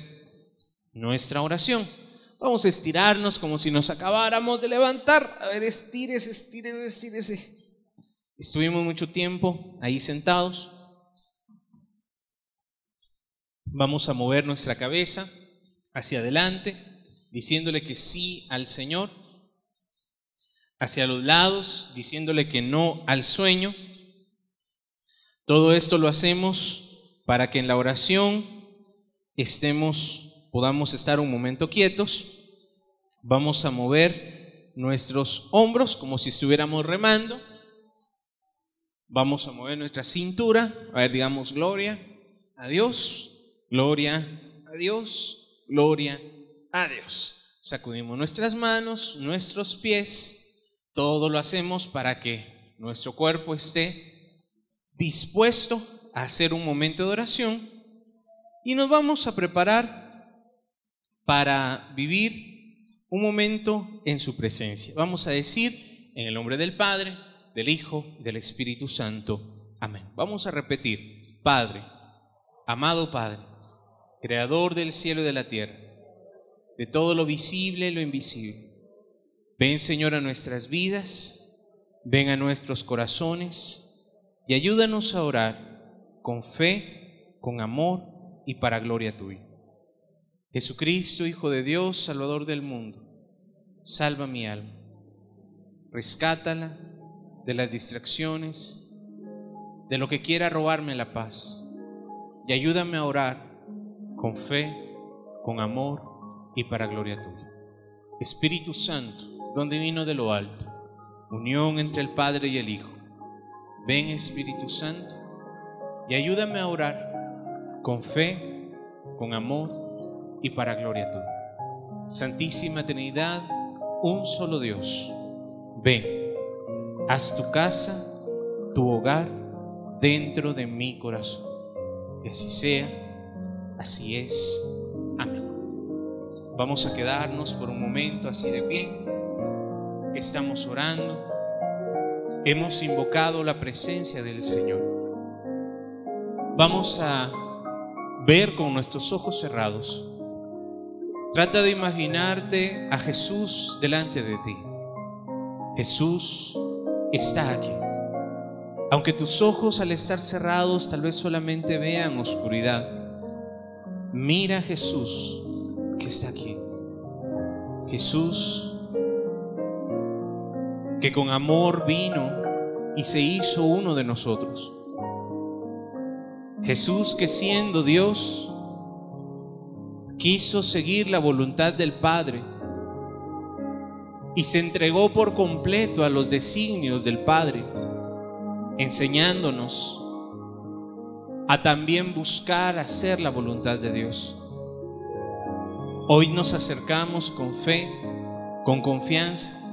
nuestra oración. Vamos a estirarnos como si nos acabáramos de levantar. A ver, estírese, estírese, estírese. Estuvimos mucho tiempo ahí sentados. Vamos a mover nuestra cabeza hacia adelante, diciéndole que sí al Señor, hacia los lados, diciéndole que no al sueño. Todo esto lo hacemos para que en la oración estemos, podamos estar un momento quietos. Vamos a mover nuestros hombros como si estuviéramos remando. Vamos a mover nuestra cintura. A ver, digamos gloria a Dios, gloria a Dios, gloria a Dios. Sacudimos nuestras manos, nuestros pies. Todo lo hacemos para que nuestro cuerpo esté dispuesto a hacer un momento de oración y nos vamos a preparar para vivir un momento en su presencia. Vamos a decir en el nombre del Padre, del Hijo, del Espíritu Santo. Amén. Vamos a repetir, Padre, amado Padre, Creador del cielo y de la tierra, de todo lo visible y lo invisible. Ven Señor a nuestras vidas, ven a nuestros corazones y ayúdanos a orar con fe, con amor y para gloria tuya. Jesucristo, Hijo de Dios, Salvador del mundo, salva mi alma, rescátala de las distracciones, de lo que quiera robarme la paz, y ayúdame a orar con fe, con amor y para gloria tuya. Espíritu Santo, donde vino de lo alto, unión entre el Padre y el Hijo. Ven Espíritu Santo y ayúdame a orar con fe, con amor y para gloria tuya. Santísima Trinidad, un solo Dios. Ven, haz tu casa, tu hogar dentro de mi corazón. Que así sea, así es. Amén. Vamos a quedarnos por un momento así de pie. Estamos orando. Hemos invocado la presencia del Señor. Vamos a ver con nuestros ojos cerrados. Trata de imaginarte a Jesús delante de ti. Jesús está aquí. Aunque tus ojos al estar cerrados tal vez solamente vean oscuridad, mira a Jesús que está aquí. Jesús que con amor vino y se hizo uno de nosotros. Jesús que siendo Dios quiso seguir la voluntad del Padre y se entregó por completo a los designios del Padre, enseñándonos a también buscar hacer la voluntad de Dios. Hoy nos acercamos con fe, con confianza,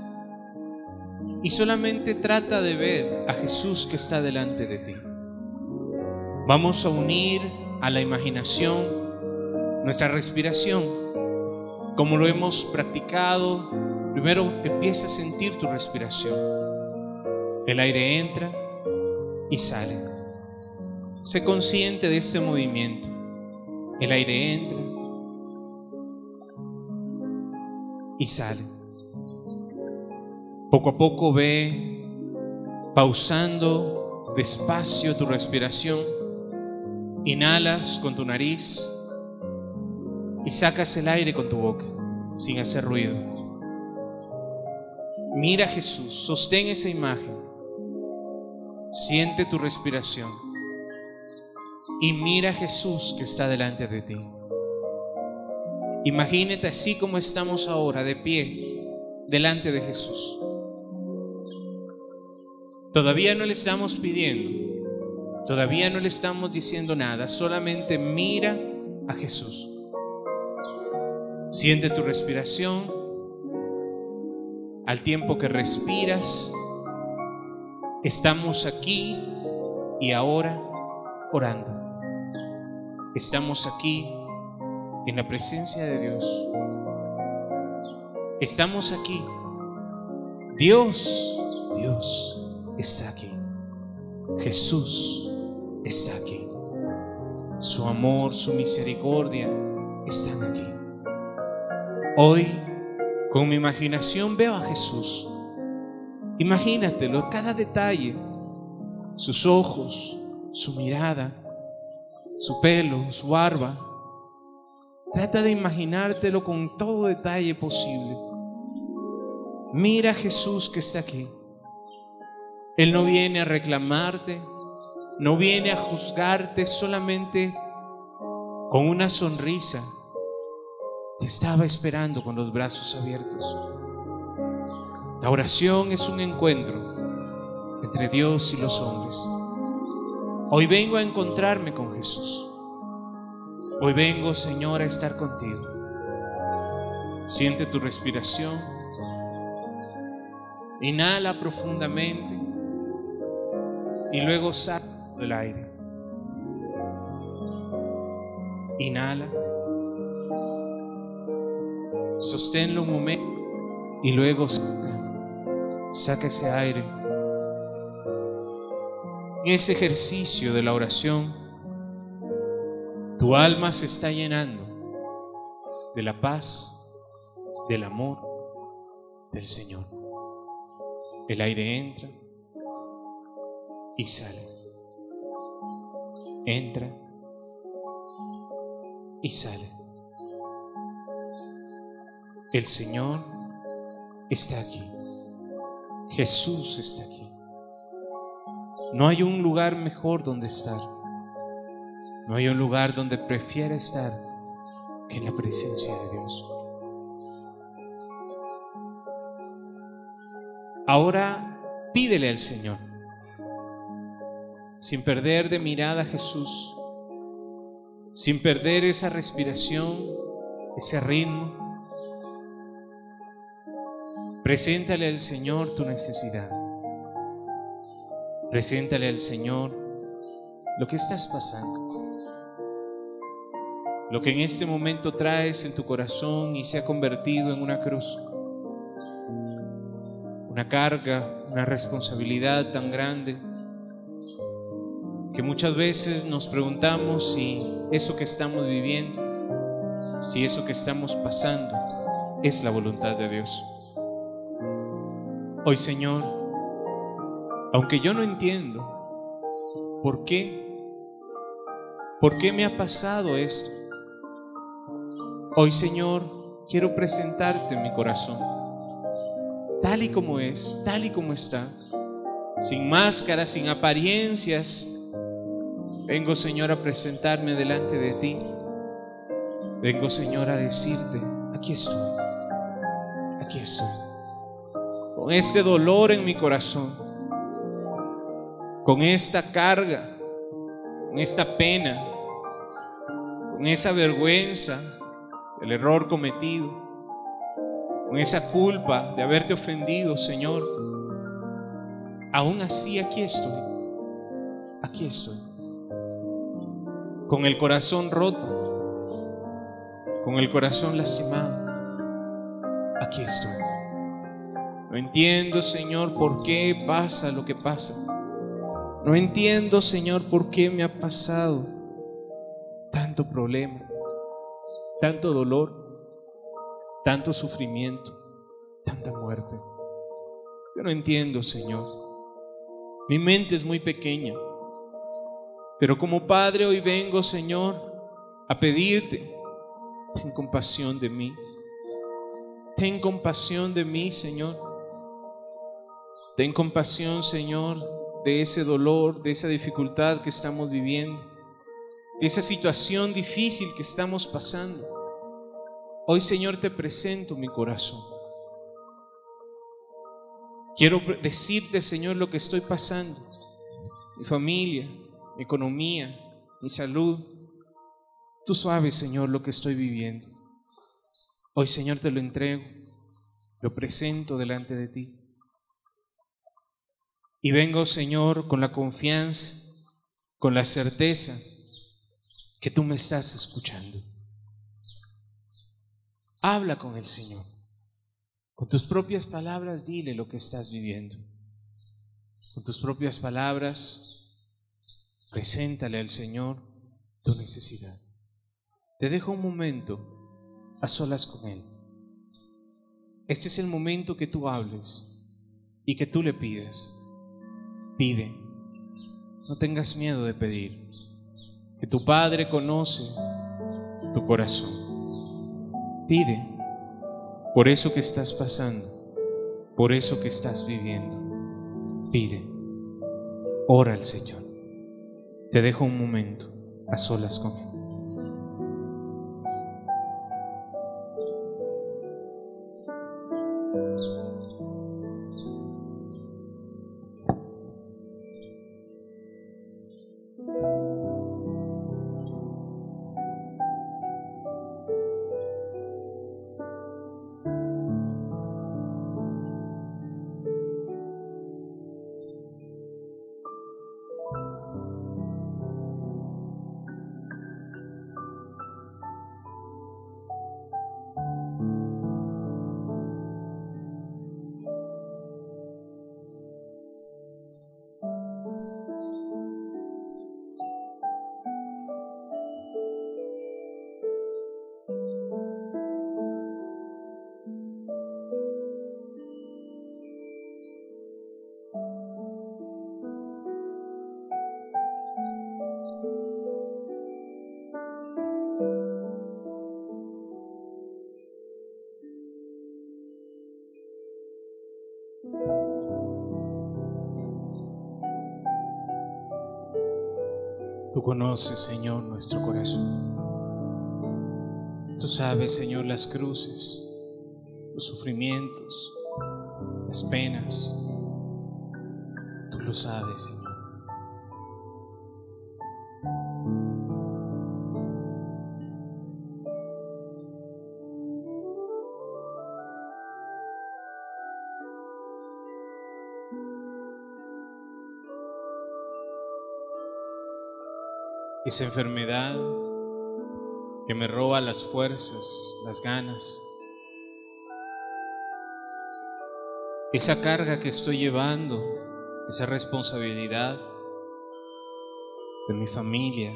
y solamente trata de ver a Jesús que está delante de ti. Vamos a unir a la imaginación nuestra respiración. Como lo hemos practicado, primero empieza a sentir tu respiración. El aire entra y sale. Sé consciente de este movimiento. El aire entra y sale. Poco a poco ve pausando despacio tu respiración. Inhalas con tu nariz y sacas el aire con tu boca sin hacer ruido. Mira a Jesús, sostén esa imagen. Siente tu respiración y mira a Jesús que está delante de ti. Imagínate así como estamos ahora, de pie, delante de Jesús. Todavía no le estamos pidiendo, todavía no le estamos diciendo nada, solamente mira a Jesús. Siente tu respiración. Al tiempo que respiras, estamos aquí y ahora orando. Estamos aquí en la presencia de Dios. Estamos aquí. Dios, Dios está aquí. Jesús está aquí. Su amor, su misericordia están aquí. Hoy, con mi imaginación, veo a Jesús. Imagínatelo, cada detalle, sus ojos, su mirada, su pelo, su barba. Trata de imaginártelo con todo detalle posible. Mira a Jesús que está aquí. Él no viene a reclamarte, no viene a juzgarte solamente con una sonrisa. Te estaba esperando con los brazos abiertos. La oración es un encuentro entre Dios y los hombres. Hoy vengo a encontrarme con Jesús. Hoy vengo, Señor, a estar contigo. Siente tu respiración. Inhala profundamente y luego saca el aire. Inhala. Sosténlo un momento y luego saca, saca ese aire. En ese ejercicio de la oración, tu alma se está llenando de la paz, del amor del Señor. El aire entra y sale. Entra y sale. El Señor está aquí. Jesús está aquí. No hay un lugar mejor donde estar. No hay un lugar donde prefiera estar que en la presencia de Dios. Ahora pídele al Señor, sin perder de mirada a Jesús, sin perder esa respiración, ese ritmo. Preséntale al Señor tu necesidad. Preséntale al Señor lo que estás pasando. Lo que en este momento traes en tu corazón y se ha convertido en una cruz una carga, una responsabilidad tan grande, que muchas veces nos preguntamos si eso que estamos viviendo, si eso que estamos pasando es la voluntad de Dios. Hoy Señor, aunque yo no entiendo por qué, por qué me ha pasado esto, hoy Señor quiero presentarte mi corazón tal y como es, tal y como está, sin máscaras, sin apariencias. Vengo, Señor, a presentarme delante de ti. Vengo, Señor, a decirte, aquí estoy, aquí estoy, con este dolor en mi corazón, con esta carga, con esta pena, con esa vergüenza, el error cometido con esa culpa de haberte ofendido, Señor. Aún así aquí estoy, aquí estoy, con el corazón roto, con el corazón lastimado, aquí estoy. No entiendo, Señor, por qué pasa lo que pasa. No entiendo, Señor, por qué me ha pasado tanto problema, tanto dolor tanto sufrimiento, tanta muerte. Yo no entiendo, Señor. Mi mente es muy pequeña. Pero como Padre hoy vengo, Señor, a pedirte, ten compasión de mí. Ten compasión de mí, Señor. Ten compasión, Señor, de ese dolor, de esa dificultad que estamos viviendo, de esa situación difícil que estamos pasando. Hoy, Señor, te presento mi corazón. Quiero decirte, Señor, lo que estoy pasando. Mi familia, economía, mi salud. Tú sabes, Señor, lo que estoy viviendo. Hoy, Señor, te lo entrego. Lo presento delante de ti. Y vengo, Señor, con la confianza, con la certeza que tú me estás escuchando. Habla con el Señor. Con tus propias palabras dile lo que estás viviendo. Con tus propias palabras, preséntale al Señor tu necesidad. Te dejo un momento a solas con Él. Este es el momento que tú hables y que tú le pides. Pide. No tengas miedo de pedir. Que tu Padre conoce tu corazón. Pide por eso que estás pasando, por eso que estás viviendo. Pide. Ora al Señor. Te dejo un momento a solas con Él. Conoces, Señor, nuestro corazón. Tú sabes, Señor, las cruces, los sufrimientos, las penas. Tú lo sabes, Señor. Esa enfermedad que me roba las fuerzas, las ganas, esa carga que estoy llevando, esa responsabilidad de mi familia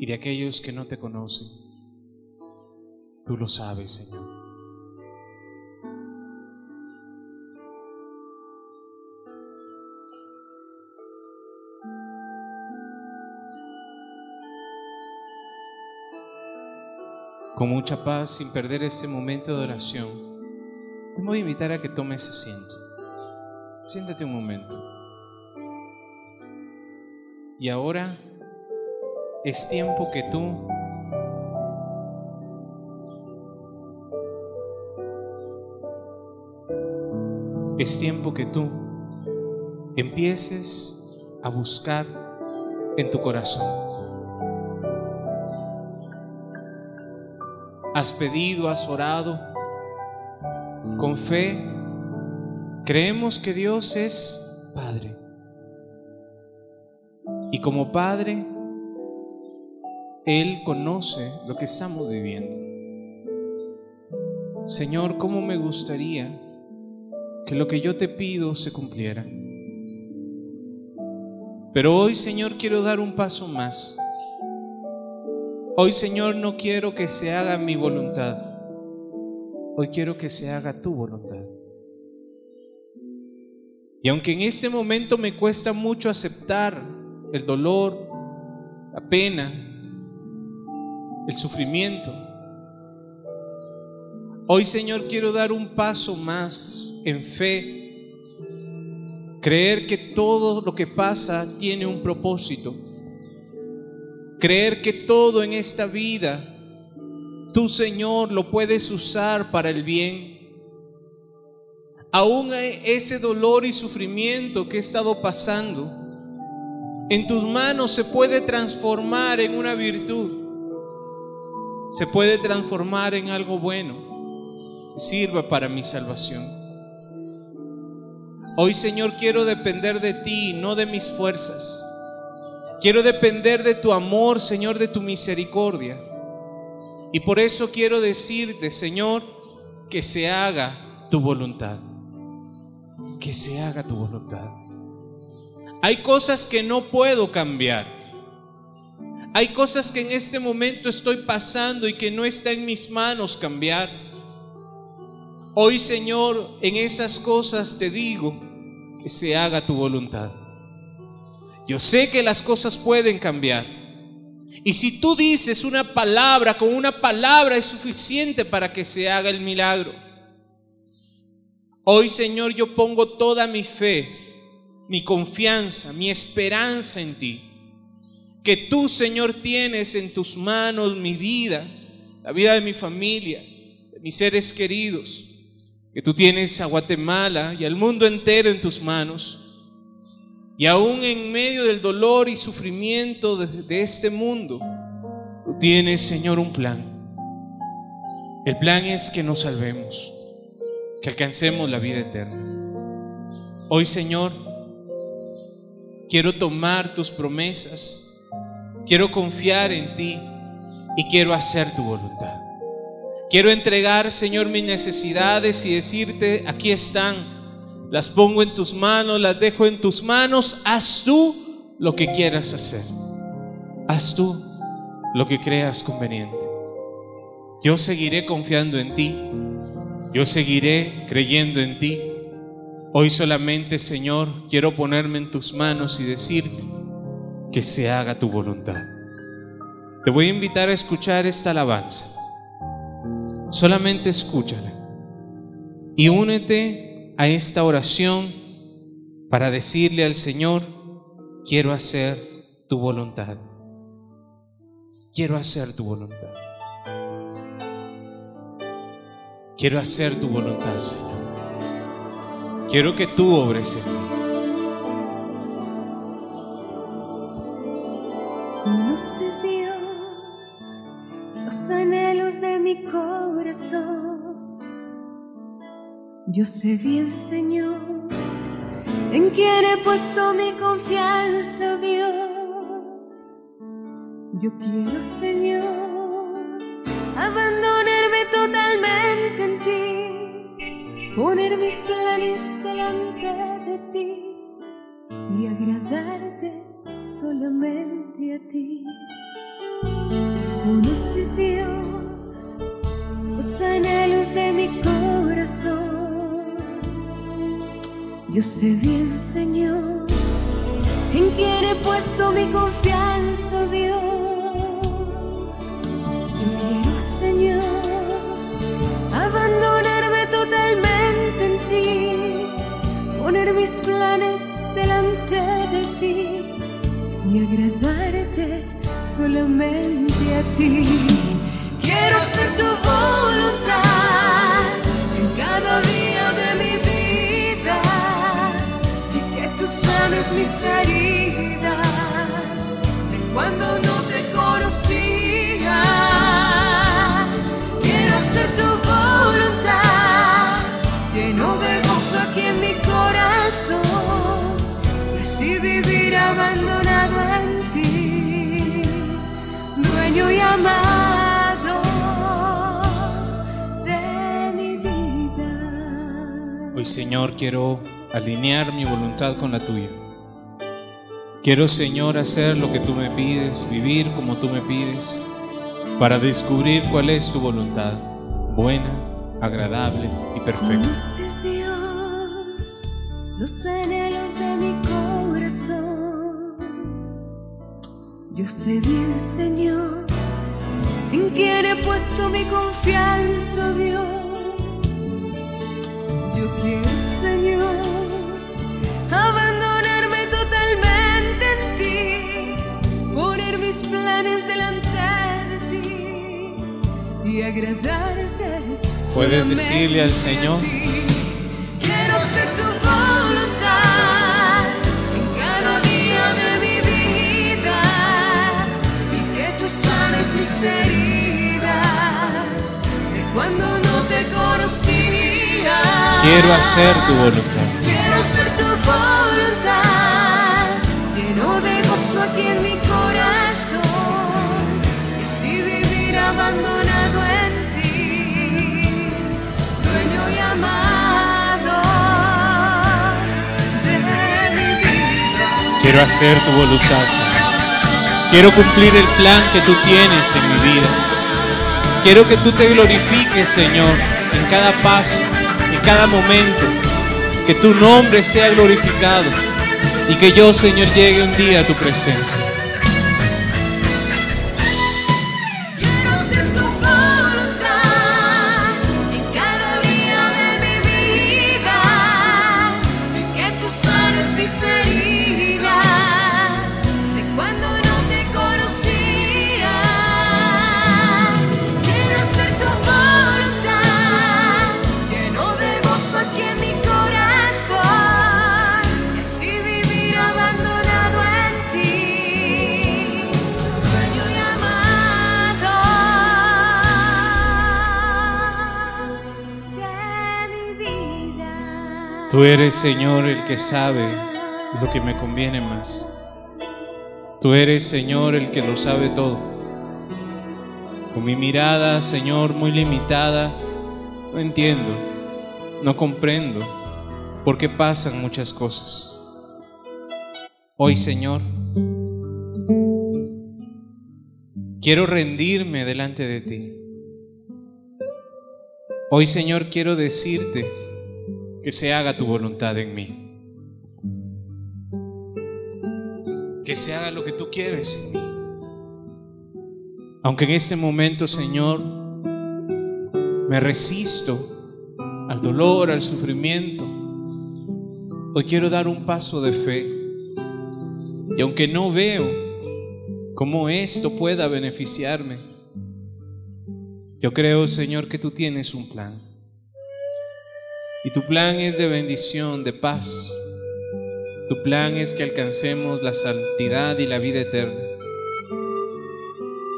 y de aquellos que no te conocen. Tú lo sabes, Señor. Con mucha paz, sin perder este momento de oración, te voy a invitar a que tomes asiento. Siéntate un momento. Y ahora es tiempo que tú es tiempo que tú empieces a buscar en tu corazón has pedido, has orado, con fe, creemos que Dios es Padre. Y como Padre, Él conoce lo que estamos viviendo. Señor, ¿cómo me gustaría que lo que yo te pido se cumpliera? Pero hoy, Señor, quiero dar un paso más. Hoy, Señor, no quiero que se haga mi voluntad. Hoy quiero que se haga tu voluntad. Y aunque en este momento me cuesta mucho aceptar el dolor, la pena, el sufrimiento, hoy Señor quiero dar un paso más en fe, creer que todo lo que pasa tiene un propósito Creer que todo en esta vida, tu Señor lo puedes usar para el bien. Aún ese dolor y sufrimiento que he estado pasando, en tus manos se puede transformar en una virtud. Se puede transformar en algo bueno. Sirva para mi salvación. Hoy Señor quiero depender de ti, no de mis fuerzas. Quiero depender de tu amor, Señor, de tu misericordia. Y por eso quiero decirte, Señor, que se haga tu voluntad. Que se haga tu voluntad. Hay cosas que no puedo cambiar. Hay cosas que en este momento estoy pasando y que no está en mis manos cambiar. Hoy, Señor, en esas cosas te digo que se haga tu voluntad. Yo sé que las cosas pueden cambiar. Y si tú dices una palabra, con una palabra es suficiente para que se haga el milagro. Hoy, Señor, yo pongo toda mi fe, mi confianza, mi esperanza en ti. Que tú, Señor, tienes en tus manos mi vida, la vida de mi familia, de mis seres queridos. Que tú tienes a Guatemala y al mundo entero en tus manos. Y aún en medio del dolor y sufrimiento de, este mundo, tú tienes, Señor, un plan. El plan es que nos salvemos, que alcancemos la vida eterna. Hoy, Señor, quiero tomar tus promesas, quiero confiar en ti y quiero hacer tu voluntad. Quiero entregar, Señor, mis necesidades y decirte, aquí están las pongo en tus manos, las dejo en tus manos. Haz tú lo que quieras hacer. Haz tú lo que creas conveniente. Yo seguiré confiando en ti. Yo seguiré creyendo en ti. Hoy solamente, Señor, quiero ponerme en tus manos y decirte que se haga tu voluntad. Te voy a invitar a escuchar esta alabanza. Solamente escúchala. Y únete a esta oración para decirle al Señor, quiero hacer tu voluntad. Quiero hacer tu voluntad. Quiero hacer tu voluntad, Señor. Quiero que tú obres en mí. Conoces Dios los anhelos de mi corazón. Yo sé bien, Señor, en quién he puesto mi confianza, Dios. Yo quiero, Señor, abandonarme totalmente en ti, poner mis planes delante de ti y agradarte solamente a ti. Conoces Dios los anhelos de mi corazón. Yo sé bien, Señor, en quién he puesto mi confianza, Dios. Yo quiero, Señor, abandonarme totalmente en ti, poner mis planes delante de ti y agradarte solamente a ti. Quiero hacer tu voluntad sanes mis heridas de cuando no te conocía. Quiero hacer tu voluntad lleno de gozo aquí en mi corazón y así vivir abandonado en ti, dueño y amado Señor, quiero alinear mi voluntad con la tuya. Quiero, Señor, hacer lo que tú me pides, vivir como tú me pides, para descubrir cuál es tu voluntad, buena, agradable y perfecta. Conoces Dios los anhelos de mi corazón. Yo sé bien, Señor, en quién he puesto mi confianza, Dios. Yo quiero, Señor, abandonarme totalmente en ti, poner mis planes delante de ti y agradarte. Puedes decirle al Señor. Quiero ser tu voluntad en cada día de mi vida y que tú sanes mis heridas de cuando no te conocía. quiero hacer tu voluntad. Quiero hacer tu voluntad, Señor. Quiero cumplir el plan que tú tienes en mi vida. Quiero que tú te glorifiques, Señor, en cada paso, en cada momento. Que tu nombre sea glorificado y que yo, Señor, llegue un día a tu presencia. Tú eres, Señor, el que sabe lo que me conviene más. Tú eres, Señor, el que lo sabe todo. Con mi mirada, Señor, muy limitada, no entiendo, no comprendo por qué pasan muchas cosas. Hoy, Señor, quiero rendirme delante de ti. Hoy, Señor, quiero decirte que se haga tu voluntad en mí. Que se haga lo que tú quieres en mí. Aunque en este momento, Señor, me resisto al dolor, al sufrimiento, Hoy quiero dar un paso de fe. Y aunque no veo cómo esto pueda beneficiarme, yo creo, Señor, que tú tienes un plan. Y tu plan es de bendición, de paz. Tu plan es que alcancemos la santidad y la vida eterna.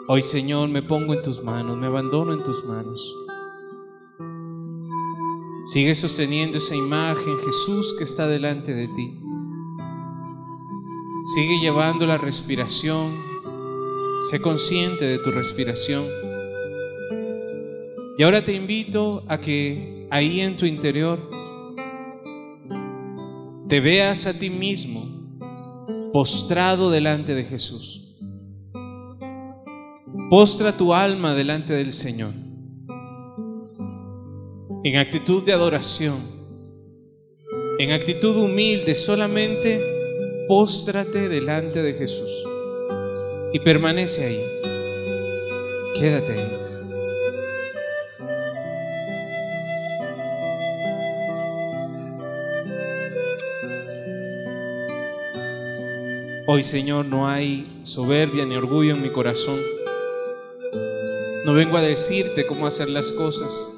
Hoy, Señor, me pongo en tus manos, me abandono en tus manos. Sigue sosteniendo esa imagen, Jesús, que está delante de ti. Sigue llevando la respiración. Sé consciente de tu respiración. Y ahora te invito a que ahí en tu interior te veas a ti mismo postrado delante de Jesús. Postra tu alma delante del Señor en actitud de adoración, en actitud humilde, solamente póstrate delante de Jesús y permanece ahí. Quédate ahí. Hoy, Señor, no hay soberbia ni orgullo en mi corazón. No vengo a decirte cómo hacer las cosas.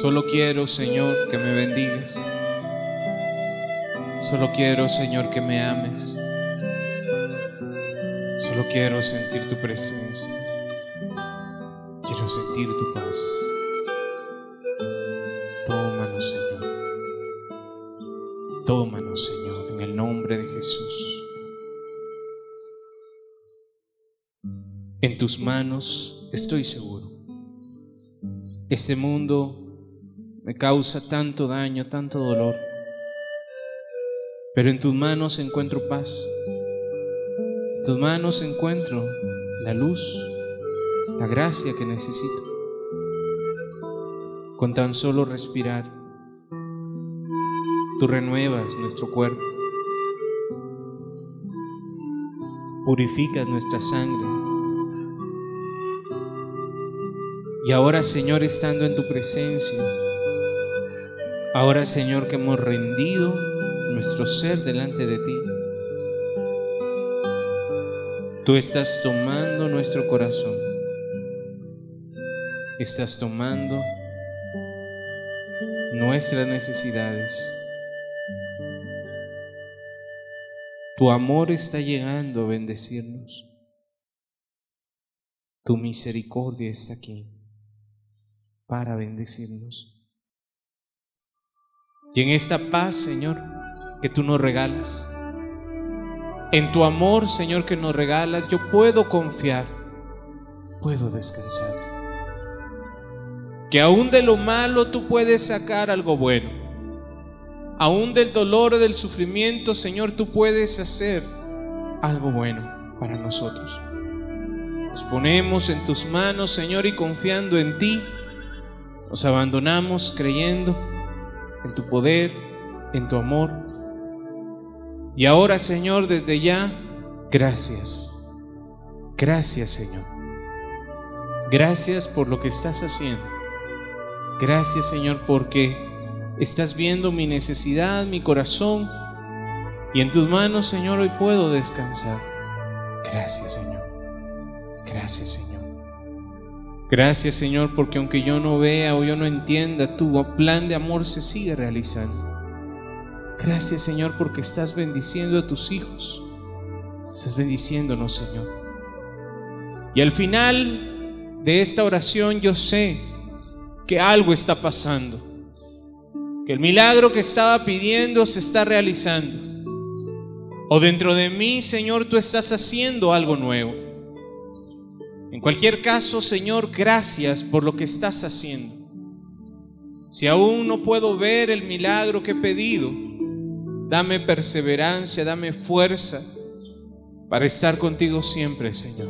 Solo quiero, Señor, que me bendigas. Solo quiero, Señor, que me ames. Solo quiero sentir tu presencia. Quiero sentir tu paz. En tus manos estoy seguro. Este mundo me causa tanto daño, tanto dolor. Pero en tus manos encuentro paz. En tus manos encuentro la luz, la gracia que necesito. Con tan solo respirar, tú renuevas nuestro cuerpo. Purificas nuestra sangre. Y ahora, Señor, estando en tu presencia, Ahora, Señor, que hemos rendido nuestro ser delante de ti, tú estás tomando nuestro corazón, estás tomando nuestras necesidades. Tu amor está llegando a bendecirnos. Tu misericordia está aquí para bendecirnos. Y en esta paz, Señor, que tú nos regalas, en tu amor, Señor, que nos regalas, yo puedo confiar, puedo descansar. Que aún de lo malo tú puedes sacar algo bueno. Aún del dolor, del sufrimiento, Señor, tú puedes hacer algo bueno para nosotros. Nos ponemos en tus manos, Señor, y confiando en ti, nos abandonamos creyendo en tu poder, en tu amor. Y ahora, Señor, desde ya, gracias. Gracias, Señor. Gracias por lo que estás haciendo. Gracias, Señor, porque estás viendo mi necesidad, mi corazón. Y en tus manos, Señor, hoy puedo descansar. Gracias, Señor. Gracias, Señor. Gracias Señor, porque aunque yo no vea o yo no entienda, tu plan de amor se sigue realizando. Gracias Señor, porque estás bendiciendo a tus hijos. Estás bendiciéndonos, Señor. Y al final de esta oración yo sé que algo está pasando. Que el milagro que estaba pidiendo se está realizando. O dentro de mí, Señor, tú estás haciendo algo nuevo. En cualquier caso, Señor, gracias por lo que estás haciendo. Si aún no puedo ver el milagro que he pedido, dame perseverancia, dame fuerza para estar contigo siempre, Señor.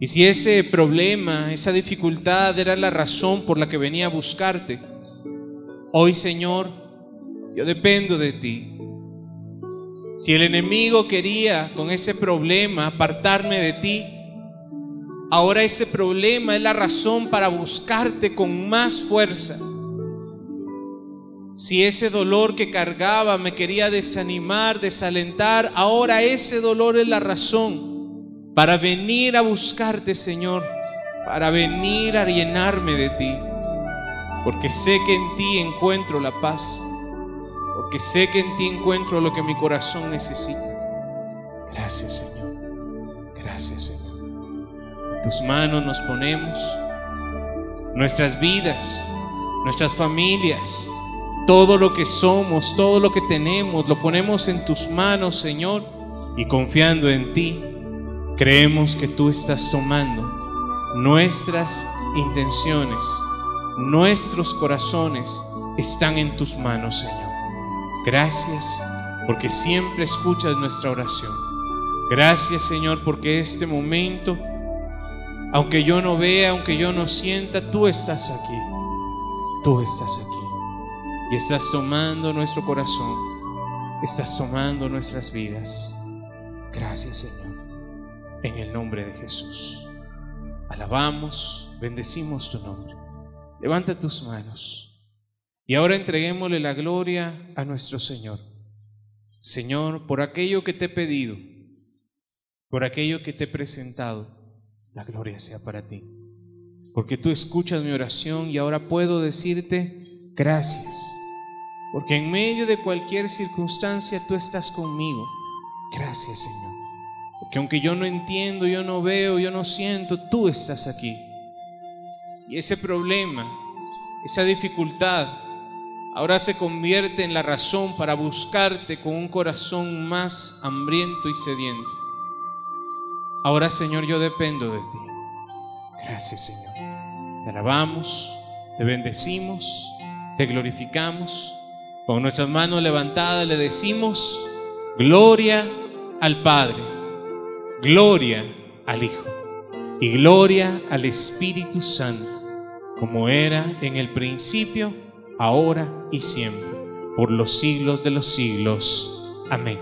Y si ese problema, esa dificultad era la razón por la que venía a buscarte, hoy, Señor, yo dependo de ti. Si el enemigo quería con ese problema apartarme de ti, Ahora ese problema es la razón para buscarte con más fuerza. Si ese dolor que cargaba me quería desanimar, desalentar, ahora ese dolor es la razón para venir a buscarte, Señor, para venir a llenarme de ti. Porque sé que en ti encuentro la paz, porque sé que en ti encuentro lo que mi corazón necesita. Gracias, Señor. Gracias, Señor. Tus manos nos ponemos nuestras vidas, nuestras familias, todo lo que somos, todo lo que tenemos, lo ponemos en tus manos, Señor, y confiando en ti, creemos que tú estás tomando nuestras intenciones, nuestros corazones están en tus manos, Señor. Gracias porque siempre escuchas nuestra oración. Gracias, Señor, porque este momento, aunque yo no vea, aunque yo no sienta, tú estás aquí. Tú estás aquí. Y estás tomando nuestro corazón. Estás tomando nuestras vidas. Gracias, Señor. En el nombre de Jesús. Alabamos, bendecimos tu nombre. Levanta tus manos. Y ahora entreguémosle la gloria a nuestro Señor. Señor, por aquello que te he pedido, por aquello que te he presentado, la gloria sea para ti. Porque tú escuchas mi oración y ahora puedo decirte gracias. Porque en medio de cualquier circunstancia tú estás conmigo. Gracias Señor. Porque aunque yo no entiendo, yo no veo, yo no siento, tú estás aquí. Y ese problema, esa dificultad, ahora se convierte en la razón para buscarte con un corazón más hambriento y sediento. Ahora, Señor, yo dependo de ti. Gracias, Señor. Te alabamos, te bendecimos, te glorificamos. Con nuestras manos levantadas le decimos, gloria al Padre, gloria al Hijo y gloria al Espíritu Santo, como era en el principio, ahora y siempre, por los siglos de los siglos. Amén.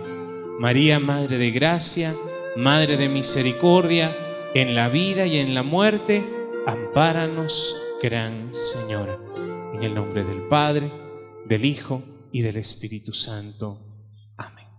María, Madre de Gracia, Madre de Misericordia, en la vida y en la muerte, ampáranos, Gran Señora. En el nombre del Padre, del Hijo y del Espíritu Santo. Amén.